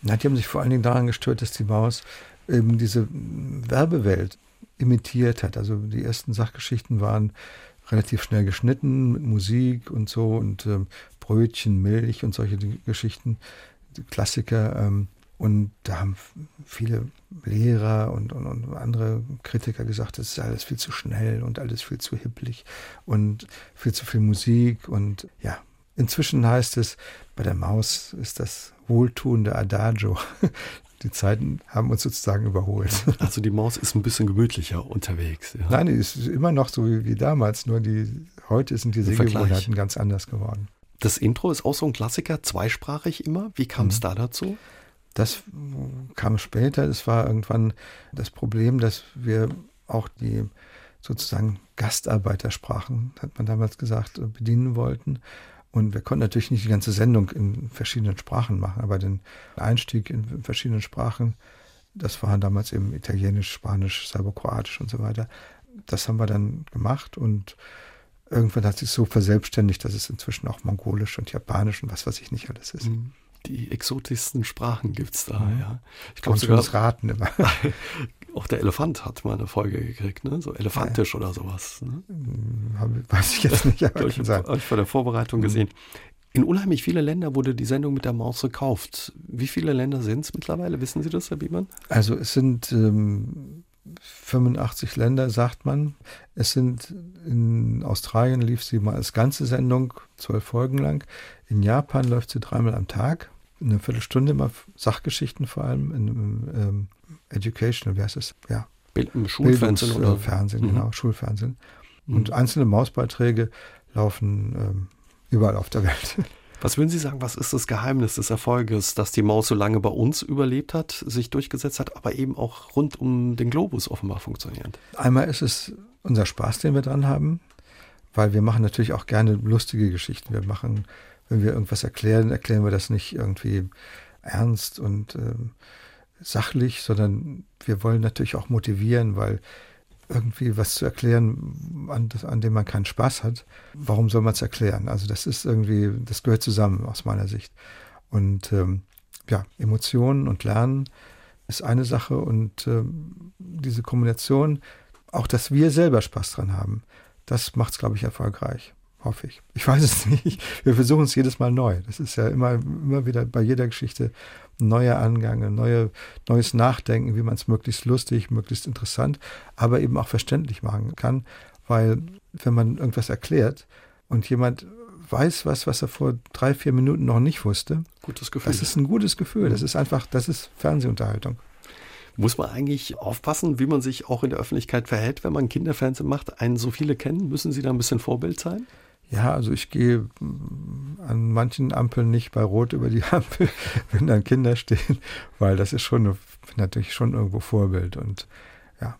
[SPEAKER 2] Na, die haben sich vor allen Dingen daran gestört, dass die Maus eben diese Werbewelt imitiert hat. Also die ersten Sachgeschichten waren relativ schnell geschnitten mit Musik und so und ähm, Brötchen, Milch und solche Geschichten, Klassiker. Ähm, und da haben viele Lehrer und, und, und, andere Kritiker gesagt, das ist alles viel zu schnell und alles viel zu hipplig und viel zu viel Musik. Und ja, inzwischen heißt es, bei der Maus ist das wohltuende Adagio. Die Zeiten haben uns sozusagen überholt.
[SPEAKER 1] Also die Maus ist ein bisschen gemütlicher unterwegs.
[SPEAKER 2] Ja. Nein, die ist immer noch so wie, wie damals, nur die heute sind die Sehgewohnheiten ganz anders geworden.
[SPEAKER 1] Das Intro ist auch so ein Klassiker, zweisprachig immer. Wie kam es mhm. da dazu?
[SPEAKER 2] Das kam später. Es war irgendwann das Problem, dass wir auch die sozusagen Gastarbeitersprachen, hat man damals gesagt, bedienen wollten. Und wir konnten natürlich nicht die ganze Sendung in verschiedenen Sprachen machen, aber den Einstieg in verschiedenen Sprachen, das waren damals eben Italienisch, Spanisch, Serbokroatisch und so weiter. Das haben wir dann gemacht und irgendwann hat sich so verselbstständigt, dass es inzwischen auch Mongolisch und Japanisch und was weiß ich nicht alles ist. Mhm
[SPEAKER 1] die exotischsten Sprachen gibt es da,
[SPEAKER 2] mhm. ja. Ich glaube sogar das Raten immer.
[SPEAKER 1] auch der Elefant hat mal eine Folge gekriegt, ne? So elefantisch ja. oder sowas. Ne?
[SPEAKER 2] Hm, weiß ich jetzt nicht, aber
[SPEAKER 1] ich habe ich vor der Vorbereitung mhm. gesehen. In unheimlich viele Länder wurde die Sendung mit der Maus gekauft. Wie viele Länder sind es mittlerweile? Wissen Sie das, Herr Biemann?
[SPEAKER 2] Also es sind ähm, 85 Länder, sagt man. Es sind in Australien lief sie mal als ganze Sendung, zwölf Folgen lang. In Japan läuft sie dreimal am Tag eine Viertelstunde immer Sachgeschichten vor allem in, ähm, Educational, wie heißt es? Ja.
[SPEAKER 1] Schulfernsehen oder
[SPEAKER 2] Fernsehen, mhm. genau, Schulfernsehen. Mhm. Und einzelne Mausbeiträge laufen ähm, überall auf der Welt.
[SPEAKER 1] Was würden Sie sagen, was ist das Geheimnis des Erfolges, dass die Maus so lange bei uns überlebt hat, sich durchgesetzt hat, aber eben auch rund um den Globus offenbar funktioniert?
[SPEAKER 2] Einmal ist es unser Spaß, den wir dran haben, weil wir machen natürlich auch gerne lustige Geschichten. Wir machen wenn wir irgendwas erklären, erklären wir das nicht irgendwie ernst und äh, sachlich, sondern wir wollen natürlich auch motivieren, weil irgendwie was zu erklären, an, an dem man keinen Spaß hat, warum soll man es erklären? Also das ist irgendwie, das gehört zusammen aus meiner Sicht. Und ähm, ja, Emotionen und Lernen ist eine Sache und ähm, diese Kombination, auch dass wir selber Spaß dran haben, das macht es, glaube ich, erfolgreich hoffe ich. Ich weiß es nicht. Wir versuchen es jedes Mal neu. Das ist ja immer, immer wieder bei jeder Geschichte neuer Angang, ein neue, neues Nachdenken, wie man es möglichst lustig, möglichst interessant, aber eben auch verständlich machen kann. Weil wenn man irgendwas erklärt und jemand weiß was, was er vor drei, vier Minuten noch nicht wusste,
[SPEAKER 1] gutes Gefühl.
[SPEAKER 2] das ist ein gutes Gefühl. Das ist einfach, das ist Fernsehunterhaltung.
[SPEAKER 1] Muss man eigentlich aufpassen, wie man sich auch in der Öffentlichkeit verhält, wenn man Kinderfernsehen macht? Einen so viele kennen, müssen Sie da ein bisschen Vorbild sein?
[SPEAKER 2] Ja, also ich gehe mm, an manchen Ampeln nicht bei Rot über die Ampel, wenn dann Kinder stehen, weil das ist schon natürlich schon irgendwo Vorbild und ja,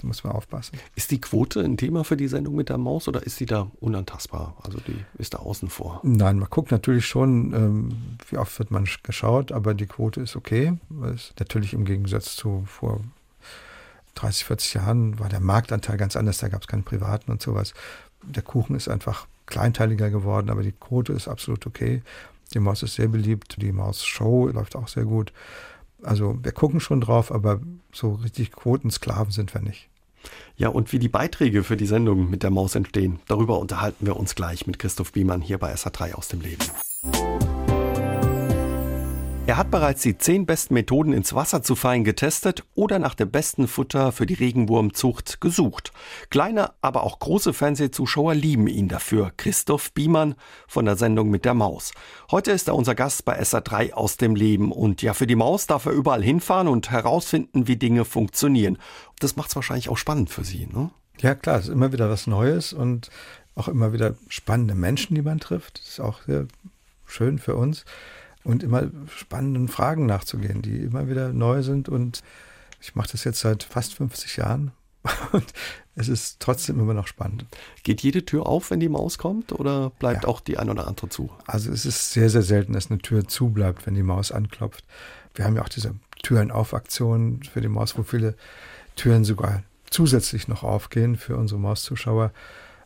[SPEAKER 2] da muss man aufpassen.
[SPEAKER 1] Ist die Quote ein Thema für die Sendung mit der Maus oder ist sie da unantastbar? Also die ist da außen vor?
[SPEAKER 2] Nein, man guckt natürlich schon, ähm, wie oft wird man geschaut, aber die Quote ist okay. Ist natürlich im Gegensatz zu vor 30, 40 Jahren war der Marktanteil ganz anders, da gab es keinen Privaten und sowas. Der Kuchen ist einfach kleinteiliger geworden, aber die Quote ist absolut okay. Die Maus ist sehr beliebt, die Maus-Show läuft auch sehr gut. Also wir gucken schon drauf, aber so richtig Quotensklaven sind wir nicht.
[SPEAKER 1] Ja, und wie die Beiträge für die Sendung mit der Maus entstehen, darüber unterhalten wir uns gleich mit Christoph Biemann hier bei SA3 aus dem Leben. Er hat bereits die zehn besten Methoden ins Wasser zu fallen getestet oder nach dem besten Futter für die Regenwurmzucht gesucht. Kleine, aber auch große Fernsehzuschauer lieben ihn dafür. Christoph Biemann von der Sendung mit der Maus. Heute ist er unser Gast bei SA3 aus dem Leben. Und ja, für die Maus darf er überall hinfahren und herausfinden, wie Dinge funktionieren. Das macht es wahrscheinlich auch spannend für Sie, ne?
[SPEAKER 2] Ja, klar, es ist immer wieder was Neues und auch immer wieder spannende Menschen, die man trifft. Das ist auch sehr schön für uns und immer spannenden Fragen nachzugehen, die immer wieder neu sind. Und ich mache das jetzt seit fast 50 Jahren und es ist trotzdem immer noch spannend.
[SPEAKER 1] Geht jede Tür auf, wenn die Maus kommt oder bleibt ja. auch die ein oder andere zu?
[SPEAKER 2] Also es ist sehr, sehr selten, dass eine Tür zu bleibt, wenn die Maus anklopft. Wir haben ja auch diese Türen auf Aktion für die Maus, wo viele Türen sogar zusätzlich noch aufgehen für unsere Mauszuschauer.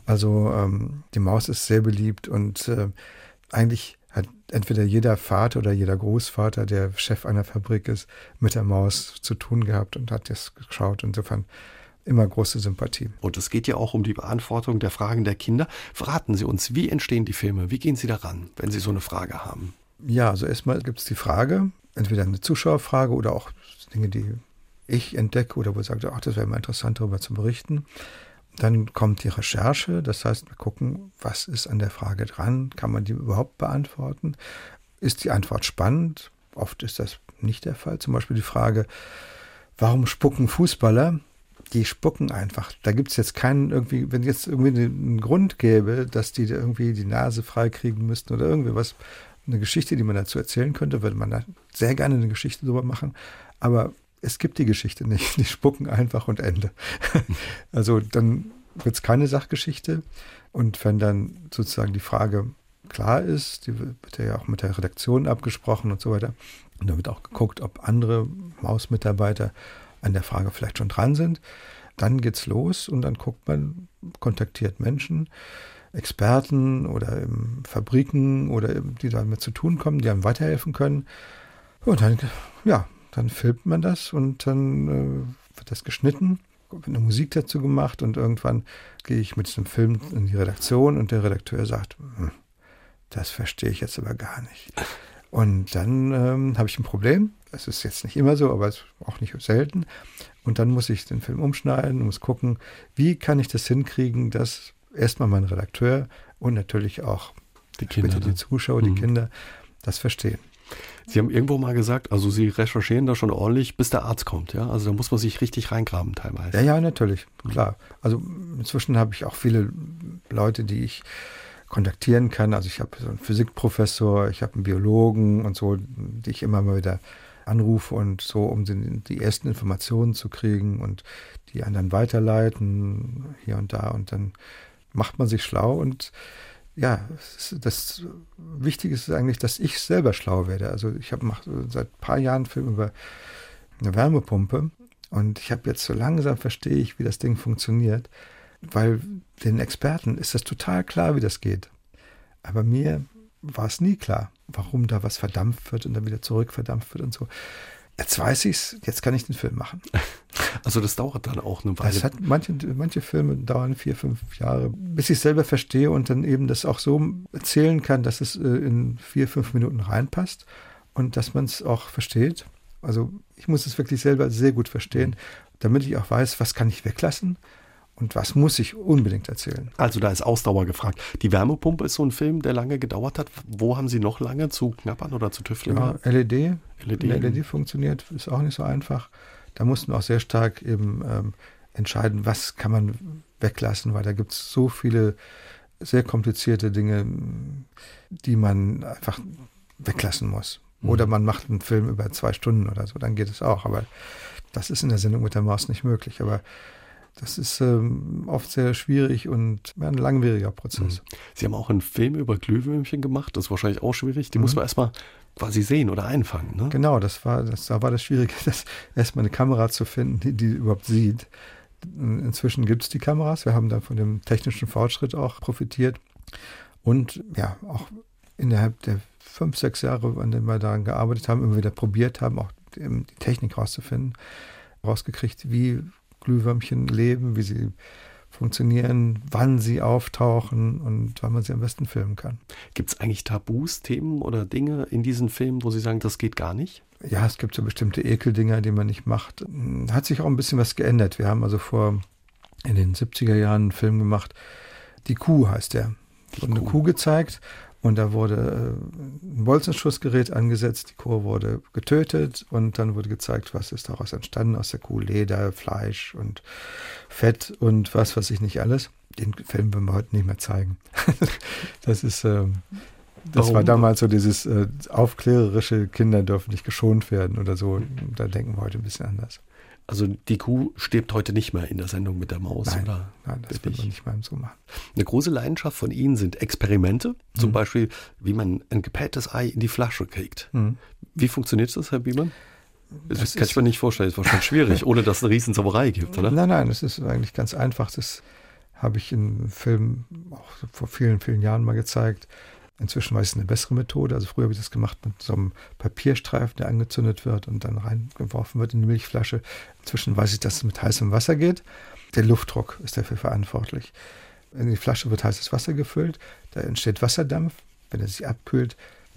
[SPEAKER 2] Also ähm, die Maus ist sehr beliebt und äh, eigentlich hat entweder jeder Vater oder jeder Großvater, der Chef einer Fabrik ist, mit der Maus zu tun gehabt und hat das geschaut. Insofern immer große Sympathie.
[SPEAKER 1] Und es geht ja auch um die Beantwortung der Fragen der Kinder. Verraten Sie uns, wie entstehen die Filme? Wie gehen Sie daran, wenn Sie so eine Frage haben?
[SPEAKER 2] Ja, also erstmal gibt es die Frage, entweder eine Zuschauerfrage oder auch Dinge, die ich entdecke oder wo ich sage, ach, das wäre mal interessant, darüber zu berichten. Dann kommt die Recherche, das heißt, wir gucken, was ist an der Frage dran, kann man die überhaupt beantworten? Ist die Antwort spannend? Oft ist das nicht der Fall. Zum Beispiel die Frage, warum spucken Fußballer? Die spucken einfach. Da gibt es jetzt keinen irgendwie, wenn jetzt irgendwie einen Grund gäbe, dass die irgendwie die Nase freikriegen müssten oder irgendwie was, eine Geschichte, die man dazu erzählen könnte, würde man da sehr gerne eine Geschichte drüber machen. Aber es gibt die Geschichte nicht. Die spucken einfach und Ende. Also dann wird es keine Sachgeschichte. Und wenn dann sozusagen die Frage klar ist, die wird ja auch mit der Redaktion abgesprochen und so weiter. Und da wird auch geguckt, ob andere Mausmitarbeiter an der Frage vielleicht schon dran sind. Dann geht's los und dann guckt man, kontaktiert Menschen, Experten oder Fabriken oder die damit zu tun kommen, die einem weiterhelfen können. Und dann, ja, dann filmt man das und dann äh, wird das geschnitten, wird eine Musik dazu gemacht und irgendwann gehe ich mit diesem Film in die Redaktion und der Redakteur sagt, hm, das verstehe ich jetzt aber gar nicht. Und dann ähm, habe ich ein Problem. Das ist jetzt nicht immer so, aber es ist auch nicht selten. Und dann muss ich den Film umschneiden und muss gucken, wie kann ich das hinkriegen, dass erstmal mein Redakteur und natürlich auch
[SPEAKER 1] die, Kinder,
[SPEAKER 2] die Zuschauer, die mhm. Kinder das verstehen.
[SPEAKER 1] Sie haben irgendwo mal gesagt, also Sie recherchieren da schon ordentlich, bis der Arzt kommt, ja? Also da muss man sich richtig reingraben teilweise.
[SPEAKER 2] Ja, ja, natürlich, klar. Also inzwischen habe ich auch viele Leute, die ich kontaktieren kann. Also ich habe so einen Physikprofessor, ich habe einen Biologen und so, die ich immer mal wieder anrufe und so, um die, die ersten Informationen zu kriegen und die anderen weiterleiten hier und da und dann macht man sich schlau und ja, das Wichtige ist eigentlich, dass ich selber schlau werde. Also ich habe seit ein paar Jahren Film über eine Wärmepumpe und ich habe jetzt so langsam verstehe ich, wie das Ding funktioniert, weil den Experten ist das total klar, wie das geht. Aber mir war es nie klar, warum da was verdampft wird und dann wieder zurückverdampft wird und so. Jetzt weiß ich es, jetzt kann ich den Film machen.
[SPEAKER 1] Also das dauert dann auch eine Weile.
[SPEAKER 2] Das hat, manche, manche Filme dauern vier, fünf Jahre, bis ich es selber verstehe und dann eben das auch so erzählen kann, dass es äh, in vier, fünf Minuten reinpasst und dass man es auch versteht. Also ich muss es wirklich selber sehr gut verstehen, damit ich auch weiß, was kann ich weglassen und was muss ich unbedingt erzählen?
[SPEAKER 1] Also da ist Ausdauer gefragt. Die Wärmepumpe ist so ein Film, der lange gedauert hat. Wo haben Sie noch lange zu knappern oder zu tüfteln?
[SPEAKER 2] Ja, LED. LED. LED funktioniert, ist auch nicht so einfach. Da mussten wir auch sehr stark eben ähm, entscheiden, was kann man weglassen, weil da gibt es so viele sehr komplizierte Dinge, die man einfach weglassen muss. Mhm. Oder man macht einen Film über zwei Stunden oder so, dann geht es auch. Aber das ist in der Sendung mit der Maus nicht möglich. Aber das ist ähm, oft sehr schwierig und ein langwieriger Prozess. Mhm.
[SPEAKER 1] Sie haben auch einen Film über Glühwürmchen gemacht, das ist wahrscheinlich auch schwierig. Die mhm. muss man erstmal quasi sehen oder einfangen. Ne?
[SPEAKER 2] Genau, das war, das, da war das Schwierige, das, erstmal eine Kamera zu finden, die, die überhaupt sieht. Inzwischen gibt es die Kameras, wir haben da von dem technischen Fortschritt auch profitiert. Und ja, auch innerhalb der fünf, sechs Jahre, an denen wir daran gearbeitet haben, immer wieder probiert haben, auch die Technik rauszufinden, rausgekriegt, wie Glühwürmchen leben, wie sie funktionieren, wann sie auftauchen und wann man sie am besten filmen kann.
[SPEAKER 1] Gibt es eigentlich Tabus, Themen oder Dinge in diesen Filmen, wo Sie sagen, das geht gar nicht?
[SPEAKER 2] Ja, es gibt so bestimmte Ekeldinger, die man nicht macht. Hat sich auch ein bisschen was geändert. Wir haben also vor in den 70er Jahren einen Film gemacht. Die Kuh heißt der. Die und Kuh. eine Kuh gezeigt und da wurde äh, ein Bolzenschussgerät angesetzt, die Kuh wurde getötet und dann wurde gezeigt, was ist daraus entstanden aus der Kuh. Leder, Fleisch und Fett und was weiß ich nicht alles. Den Film wollen wir heute nicht mehr zeigen. das ist, äh, das Warum? war damals so dieses äh, aufklärerische, Kinder dürfen nicht geschont werden oder so. Da denken wir heute ein bisschen anders.
[SPEAKER 1] Also die Kuh stirbt heute nicht mehr in der Sendung mit der Maus,
[SPEAKER 2] nein,
[SPEAKER 1] oder?
[SPEAKER 2] Nein, das wird man nicht mehr so machen.
[SPEAKER 1] Eine große Leidenschaft von Ihnen sind Experimente, zum mhm. Beispiel, wie man ein gepähtes Ei in die Flasche kriegt. Mhm. Wie funktioniert das, Herr Biemann? Das, das kann ich mir nicht vorstellen, das ist wahrscheinlich schwierig, ohne dass es eine Riesensauerei gibt, oder?
[SPEAKER 2] Nein, nein, das ist eigentlich ganz einfach. Das habe ich in Filmen auch vor vielen, vielen Jahren mal gezeigt. Inzwischen weiß ich eine bessere Methode. Also früher habe ich das gemacht mit so einem Papierstreifen, der angezündet wird und dann reingeworfen wird in die Milchflasche. Inzwischen weiß ich, dass es mit heißem Wasser geht. Der Luftdruck ist dafür verantwortlich. In die Flasche wird heißes Wasser gefüllt, da entsteht Wasserdampf. Wenn er sich abkühlt,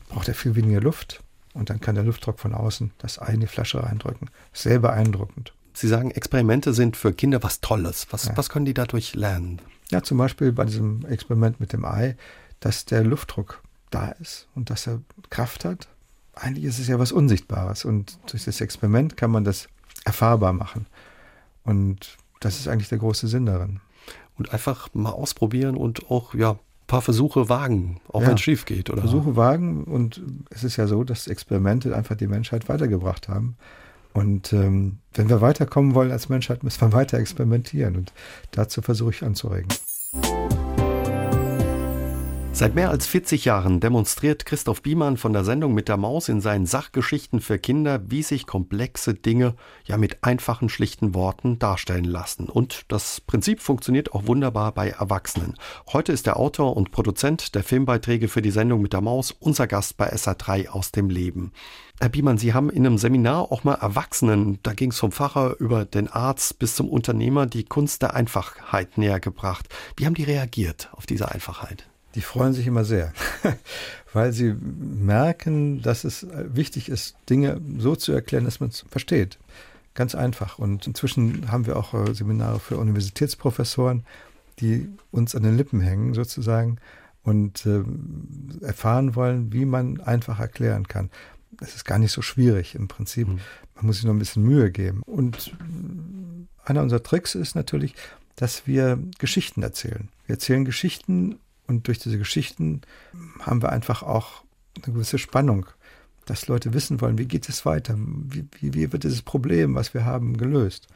[SPEAKER 2] braucht er viel weniger Luft und dann kann der Luftdruck von außen das Ei in die Flasche reindrücken. Sehr beeindruckend.
[SPEAKER 1] Sie sagen, Experimente sind für Kinder was Tolles. Was, ja. was können die dadurch lernen?
[SPEAKER 2] Ja, zum Beispiel bei diesem Experiment mit dem Ei, dass der Luftdruck da ist und dass er Kraft hat. Eigentlich ist es ja was Unsichtbares und durch das Experiment kann man das erfahrbar machen. Und das ist eigentlich der große Sinn darin.
[SPEAKER 1] Und einfach mal ausprobieren und auch ja, ein paar Versuche wagen, auch ja, wenn es schief geht. Oder?
[SPEAKER 2] Versuche wagen und es ist ja so, dass Experimente einfach die Menschheit weitergebracht haben. Und ähm, wenn wir weiterkommen wollen als Menschheit, müssen wir weiter experimentieren. Und dazu versuche ich anzuregen.
[SPEAKER 1] Seit mehr als 40 Jahren demonstriert Christoph Biemann von der Sendung mit der Maus in seinen Sachgeschichten für Kinder, wie sich komplexe Dinge ja mit einfachen, schlichten Worten darstellen lassen. Und das Prinzip funktioniert auch wunderbar bei Erwachsenen. Heute ist der Autor und Produzent der Filmbeiträge für die Sendung mit der Maus unser Gast bei SA3 aus dem Leben. Herr Biemann, Sie haben in einem Seminar auch mal Erwachsenen, da ging es vom Pfarrer über den Arzt bis zum Unternehmer, die Kunst der Einfachheit näher gebracht. Wie haben die reagiert auf diese Einfachheit?
[SPEAKER 2] Die freuen sich immer sehr, weil sie merken, dass es wichtig ist, Dinge so zu erklären, dass man es versteht. Ganz einfach. Und inzwischen haben wir auch äh, Seminare für Universitätsprofessoren, die uns an den Lippen hängen sozusagen und äh, erfahren wollen, wie man einfach erklären kann. Es ist gar nicht so schwierig im Prinzip. Mhm. Man muss sich noch ein bisschen Mühe geben. Und äh, einer unserer Tricks ist natürlich, dass wir Geschichten erzählen. Wir erzählen Geschichten und durch diese Geschichten haben wir einfach auch eine gewisse Spannung, dass Leute wissen wollen, wie geht es weiter? Wie, wie, wie wird dieses Problem, was wir haben, gelöst?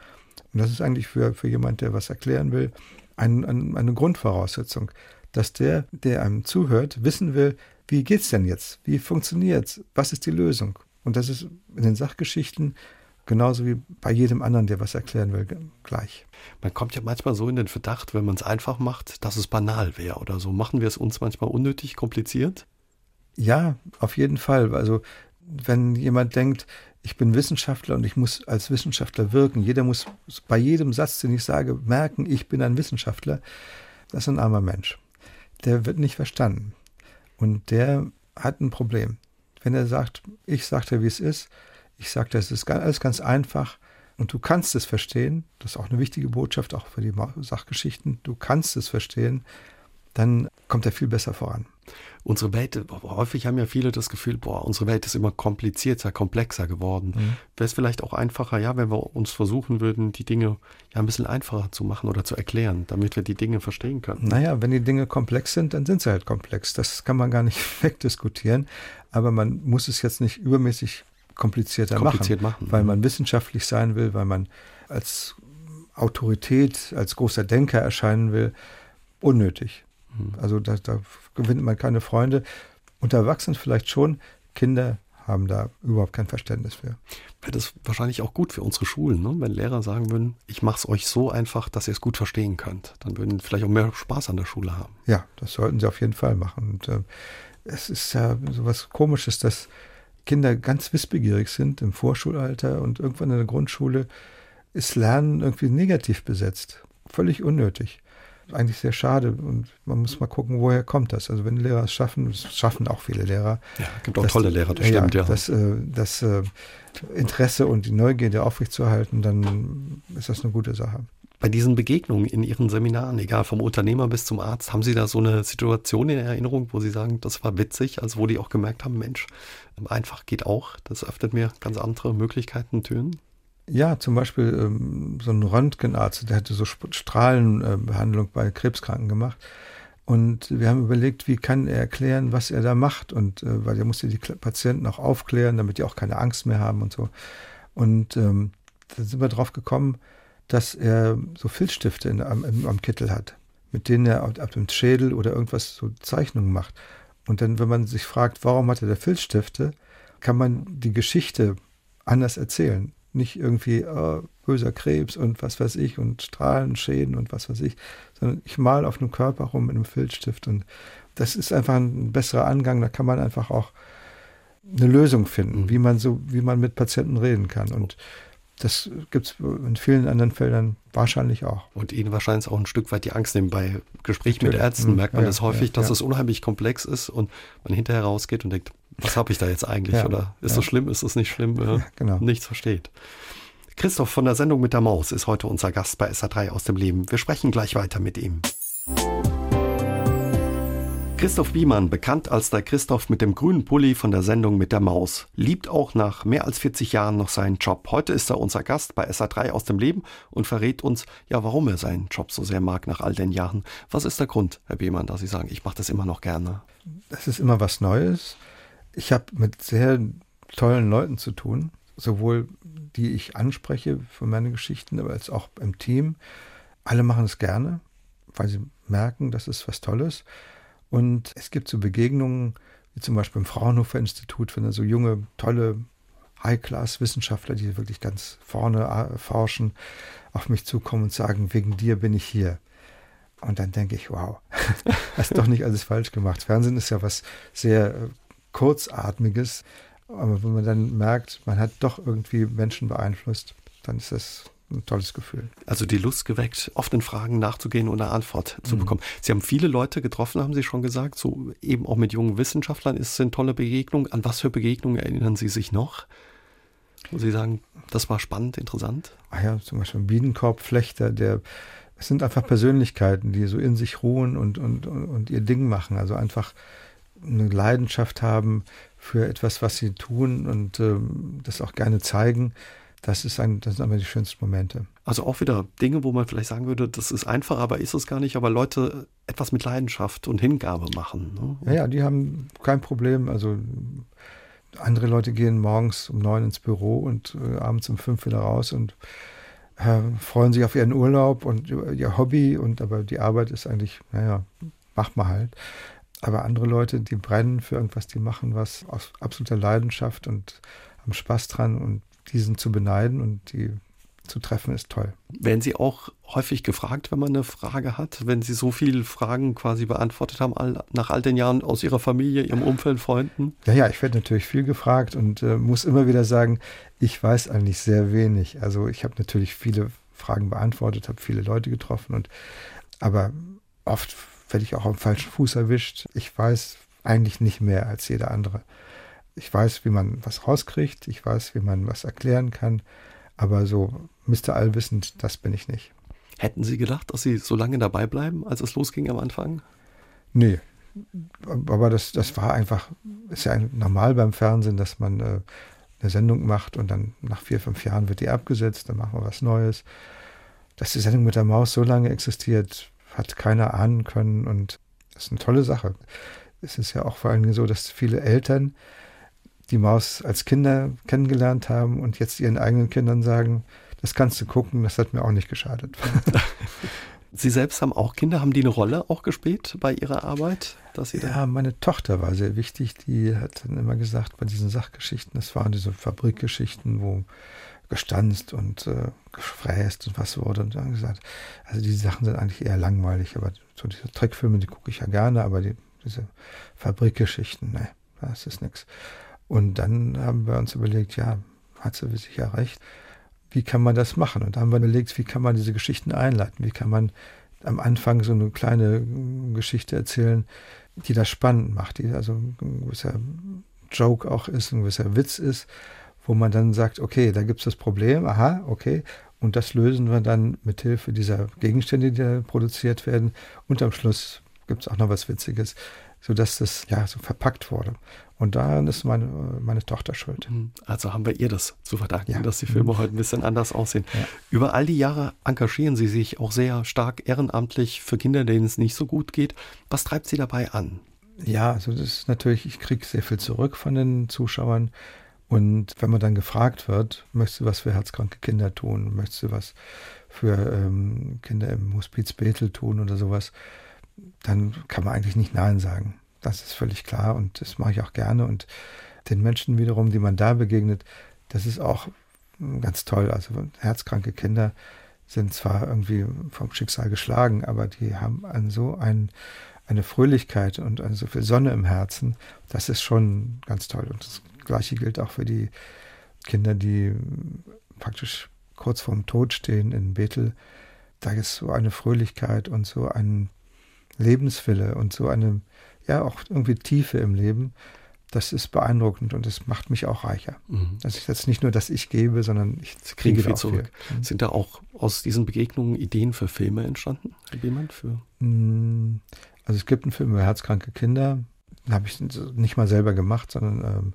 [SPEAKER 2] Und das ist eigentlich für, für jemand, der was erklären will, ein, ein, eine Grundvoraussetzung, dass der, der einem zuhört, wissen will, wie geht es denn jetzt? Wie funktioniert es? Was ist die Lösung? Und das ist in den Sachgeschichten genauso wie bei jedem anderen, der was erklären will, gleich.
[SPEAKER 1] Man kommt ja manchmal so in den Verdacht, wenn man es einfach macht, dass es banal wäre oder so. Machen wir es uns manchmal unnötig kompliziert?
[SPEAKER 2] Ja, auf jeden Fall. Also wenn jemand denkt, ich bin Wissenschaftler und ich muss als Wissenschaftler wirken, jeder muss bei jedem Satz, den ich sage, merken, ich bin ein Wissenschaftler, das ist ein armer Mensch. Der wird nicht verstanden. Und der hat ein Problem. Wenn er sagt, ich sage dir, wie es ist, ich sagte, es ist alles ganz einfach und du kannst es verstehen. Das ist auch eine wichtige Botschaft, auch für die Sachgeschichten. Du kannst es verstehen, dann kommt er viel besser voran.
[SPEAKER 1] Unsere Welt, häufig haben ja viele das Gefühl, boah, unsere Welt ist immer komplizierter, komplexer geworden. Mhm. Wäre es vielleicht auch einfacher, ja, wenn wir uns versuchen würden, die Dinge ja ein bisschen einfacher zu machen oder zu erklären, damit wir die Dinge verstehen können.
[SPEAKER 2] Naja, wenn die Dinge komplex sind, dann sind sie halt komplex. Das kann man gar nicht wegdiskutieren. Aber man muss es jetzt nicht übermäßig komplizierter
[SPEAKER 1] Kompliziert
[SPEAKER 2] machen, machen, weil man wissenschaftlich sein will, weil man als Autorität, als großer Denker erscheinen will, unnötig. Mhm. Also da, da gewinnt man keine Freunde. Unter Erwachsenen vielleicht schon, Kinder haben da überhaupt kein Verständnis für.
[SPEAKER 1] Wäre das wahrscheinlich auch gut für unsere Schulen, ne? wenn Lehrer sagen würden, ich mache es euch so einfach, dass ihr es gut verstehen könnt. Dann würden vielleicht auch mehr Spaß an der Schule haben.
[SPEAKER 2] Ja, das sollten sie auf jeden Fall machen. Und äh, es ist ja so was Komisches, dass Kinder ganz wissbegierig sind im Vorschulalter und irgendwann in der Grundschule ist Lernen irgendwie negativ besetzt. Völlig unnötig. Eigentlich sehr schade und man muss mal gucken, woher kommt das. Also wenn Lehrer es schaffen, es schaffen auch viele Lehrer.
[SPEAKER 1] Ja, gibt auch das, tolle Lehrer, das stimmt, ja.
[SPEAKER 2] Das, äh, das äh, Interesse und die Neugierde aufrechtzuerhalten, dann ist das eine gute Sache.
[SPEAKER 1] Bei diesen Begegnungen in Ihren Seminaren, egal vom Unternehmer bis zum Arzt, haben Sie da so eine Situation in Erinnerung, wo Sie sagen, das war witzig, also wo die auch gemerkt haben, Mensch, einfach geht auch, das öffnet mir ganz andere Möglichkeiten, Türen?
[SPEAKER 2] Ja, zum Beispiel ähm, so ein Röntgenarzt, der hatte so Strahlenbehandlung bei Krebskranken gemacht. Und wir haben überlegt, wie kann er erklären, was er da macht. Und äh, weil er musste die Patienten auch aufklären, damit die auch keine Angst mehr haben und so. Und ähm, da sind wir drauf gekommen, dass er so Filzstifte in, am, am, Kittel hat, mit denen er ab dem Schädel oder irgendwas so Zeichnungen macht. Und dann, wenn man sich fragt, warum hat er da Filzstifte, kann man die Geschichte anders erzählen. Nicht irgendwie oh, böser Krebs und was weiß ich und Strahlenschäden und was weiß ich, sondern ich mal auf einem Körper rum mit einem Filzstift. Und das ist einfach ein besserer Angang. Da kann man einfach auch eine Lösung finden, mhm. wie man so, wie man mit Patienten reden kann. Und das gibt es in vielen anderen Feldern wahrscheinlich auch.
[SPEAKER 1] Und Ihnen wahrscheinlich auch ein Stück weit die Angst nehmen. Bei Gesprächen mit Ärzten merkt man ja, das häufig, ja, dass es unheimlich komplex ist und man hinterher rausgeht und denkt, was habe ich da jetzt eigentlich? Oder ist das schlimm, ist das nicht schlimm? Genau. Nichts versteht. Christoph von der Sendung mit der Maus ist heute unser Gast bei SA3 aus dem Leben. Wir sprechen gleich weiter mit ihm. Christoph Biemann, bekannt als der Christoph mit dem grünen Pulli von der Sendung mit der Maus, liebt auch nach mehr als 40 Jahren noch seinen Job. Heute ist er unser Gast bei SA3 aus dem Leben und verrät uns, ja, warum er seinen Job so sehr mag nach all den Jahren. Was ist der Grund, Herr Biemann, dass Sie sagen, ich mache das immer noch gerne?
[SPEAKER 2] Es ist immer was Neues. Ich habe mit sehr tollen Leuten zu tun, sowohl die ich anspreche für meine Geschichten, aber als auch im Team. Alle machen es gerne, weil sie merken, das ist was Tolles. Und es gibt so Begegnungen, wie zum Beispiel im Fraunhofer Institut, wenn da so junge, tolle High-Class-Wissenschaftler, die wirklich ganz vorne forschen, auf mich zukommen und sagen, wegen dir bin ich hier. Und dann denke ich, wow, hast doch nicht alles falsch gemacht. Fernsehen ist ja was sehr äh, kurzatmiges, aber wenn man dann merkt, man hat doch irgendwie Menschen beeinflusst, dann ist das ein tolles Gefühl.
[SPEAKER 1] Also die Lust geweckt, offenen Fragen nachzugehen und eine Antwort zu mhm. bekommen. Sie haben viele Leute getroffen, haben Sie schon gesagt, so eben auch mit jungen Wissenschaftlern. Ist es eine tolle Begegnung? An was für Begegnungen erinnern Sie sich noch? Wo Sie sagen, das war spannend, interessant?
[SPEAKER 2] Ah ja, zum Beispiel ein Bienenkorbflechter, der es sind einfach Persönlichkeiten, die so in sich ruhen und, und, und ihr Ding machen. Also einfach eine Leidenschaft haben für etwas, was sie tun und ähm, das auch gerne zeigen. Das, ist ein, das sind aber die schönsten Momente.
[SPEAKER 1] Also auch wieder Dinge, wo man vielleicht sagen würde, das ist einfach, aber ist es gar nicht, aber Leute etwas mit Leidenschaft und Hingabe machen. Ne?
[SPEAKER 2] Ja, ja, die haben kein Problem. Also andere Leute gehen morgens um neun ins Büro und äh, abends um fünf wieder raus und äh, freuen sich auf ihren Urlaub und ihr Hobby und aber die Arbeit ist eigentlich, naja, macht man halt. Aber andere Leute, die brennen für irgendwas, die machen was aus absoluter Leidenschaft und haben Spaß dran und diesen zu beneiden und die zu treffen, ist toll.
[SPEAKER 1] Werden Sie auch häufig gefragt, wenn man eine Frage hat, wenn Sie so viele Fragen quasi beantwortet haben, all, nach all den Jahren aus Ihrer Familie, Ihrem Umfeld, Freunden?
[SPEAKER 2] Ja, ja, ich werde natürlich viel gefragt und äh, muss immer wieder sagen, ich weiß eigentlich sehr wenig. Also ich habe natürlich viele Fragen beantwortet, habe viele Leute getroffen und aber oft werde ich auch am falschen Fuß erwischt. Ich weiß eigentlich nicht mehr als jeder andere. Ich weiß, wie man was rauskriegt, ich weiß, wie man was erklären kann, aber so Mr. Allwissend, das bin ich nicht.
[SPEAKER 1] Hätten Sie gedacht, dass Sie so lange dabei bleiben, als es losging am Anfang?
[SPEAKER 2] Nee, aber das, das war einfach, ist ja normal beim Fernsehen, dass man äh, eine Sendung macht und dann nach vier, fünf Jahren wird die abgesetzt, dann machen wir was Neues. Dass die Sendung mit der Maus so lange existiert, hat keiner ahnen können und das ist eine tolle Sache. Es ist ja auch vor allen Dingen so, dass viele Eltern die Maus als Kinder kennengelernt haben und jetzt ihren eigenen Kindern sagen, das kannst du gucken, das hat mir auch nicht geschadet.
[SPEAKER 1] Sie selbst haben auch Kinder, haben die eine Rolle auch gespielt bei Ihrer Arbeit?
[SPEAKER 2] Dass Sie ja, meine Tochter war sehr wichtig. Die hat dann immer gesagt, bei diesen Sachgeschichten, das waren diese Fabrikgeschichten, wo gestanzt und äh, gefräst und was wurde. Und dann gesagt, also diese Sachen sind eigentlich eher langweilig, aber so diese Trickfilme, die gucke ich ja gerne, aber die, diese Fabrikgeschichten, ne, das ist nichts. Und dann haben wir uns überlegt, ja, hat sie sicher recht, wie kann man das machen? Und dann haben wir überlegt, wie kann man diese Geschichten einleiten? Wie kann man am Anfang so eine kleine Geschichte erzählen, die das spannend macht, die also ein gewisser Joke auch ist, ein gewisser Witz ist wo man dann sagt, okay, da gibt es das Problem, aha, okay, und das lösen wir dann mit Hilfe dieser Gegenstände, die da produziert werden. Und am Schluss gibt es auch noch was Witziges, sodass das ja so verpackt wurde. Und daran ist meine, meine Tochter schuld. Mhm.
[SPEAKER 1] Also haben wir ihr das zu verdanken, ja. dass die Filme mhm. heute ein bisschen anders aussehen. Ja. Über all die Jahre engagieren Sie sich auch sehr stark ehrenamtlich für Kinder, denen es nicht so gut geht. Was treibt Sie dabei an?
[SPEAKER 2] Ja, also das ist natürlich, ich kriege sehr viel zurück von den Zuschauern. Und wenn man dann gefragt wird, möchtest du was für herzkranke Kinder tun, möchtest du was für ähm, Kinder im Hospiz Bethel tun oder sowas, dann kann man eigentlich nicht Nein sagen. Das ist völlig klar und das mache ich auch gerne. Und den Menschen wiederum, die man da begegnet, das ist auch ganz toll. Also herzkranke Kinder sind zwar irgendwie vom Schicksal geschlagen, aber die haben an so ein, eine Fröhlichkeit und so viel Sonne im Herzen. Das ist schon ganz toll. Und das Gleiche gilt auch für die Kinder, die praktisch kurz vorm Tod stehen in Bethel, da ist so eine Fröhlichkeit und so ein Lebenswille und so eine, ja, auch irgendwie Tiefe im Leben. Das ist beeindruckend und es macht mich auch reicher. Mhm. Also ist jetzt nicht nur, dass ich gebe, sondern ich kriege viel zurück.
[SPEAKER 1] Viel. Mhm. Sind da auch aus diesen Begegnungen Ideen für Filme entstanden? Jemand für?
[SPEAKER 2] Mm, also es gibt einen Film über herzkranke Kinder. Den habe ich nicht mal selber gemacht, sondern ähm,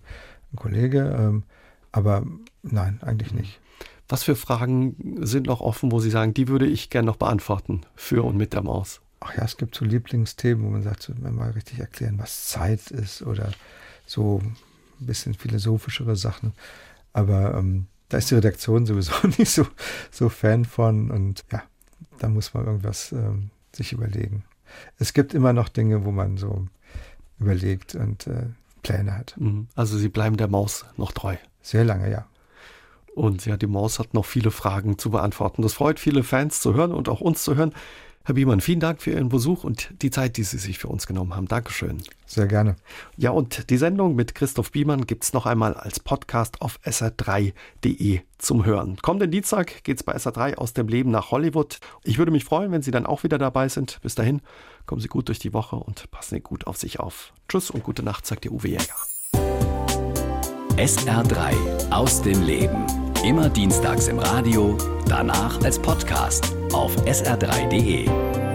[SPEAKER 2] ein Kollege. Ähm, aber nein, eigentlich nicht.
[SPEAKER 1] Was für Fragen sind noch offen, wo Sie sagen, die würde ich gerne noch beantworten für und mit der Maus?
[SPEAKER 2] Ach ja, es gibt so Lieblingsthemen, wo man sagt, so, mal richtig erklären, was Zeit ist oder so ein bisschen philosophischere Sachen. Aber ähm, da ist die Redaktion sowieso nicht so, so Fan von und ja, da muss man irgendwas ähm, sich überlegen. Es gibt immer noch Dinge, wo man so überlegt und äh, Pläne hat.
[SPEAKER 1] Mhm. Also Sie bleiben der Maus noch treu.
[SPEAKER 2] Sehr lange, ja.
[SPEAKER 1] Und ja, die Maus hat noch viele Fragen zu beantworten. Das freut viele Fans zu hören und auch uns zu hören. Herr Biemann, vielen Dank für Ihren Besuch und die Zeit, die Sie sich für uns genommen haben. Dankeschön.
[SPEAKER 2] Sehr gerne.
[SPEAKER 1] Ja, und die Sendung mit Christoph Biemann gibt es noch einmal als Podcast auf sr3.de zum Hören. Kommenden Dienstag geht es bei SR3 aus dem Leben nach Hollywood. Ich würde mich freuen, wenn Sie dann auch wieder dabei sind. Bis dahin, kommen Sie gut durch die Woche und passen Sie gut auf sich auf. Tschüss und gute Nacht, sagt Ihr Uwe Jäger.
[SPEAKER 3] SR3 aus dem Leben. Immer dienstags im Radio, danach als Podcast auf sr3.de.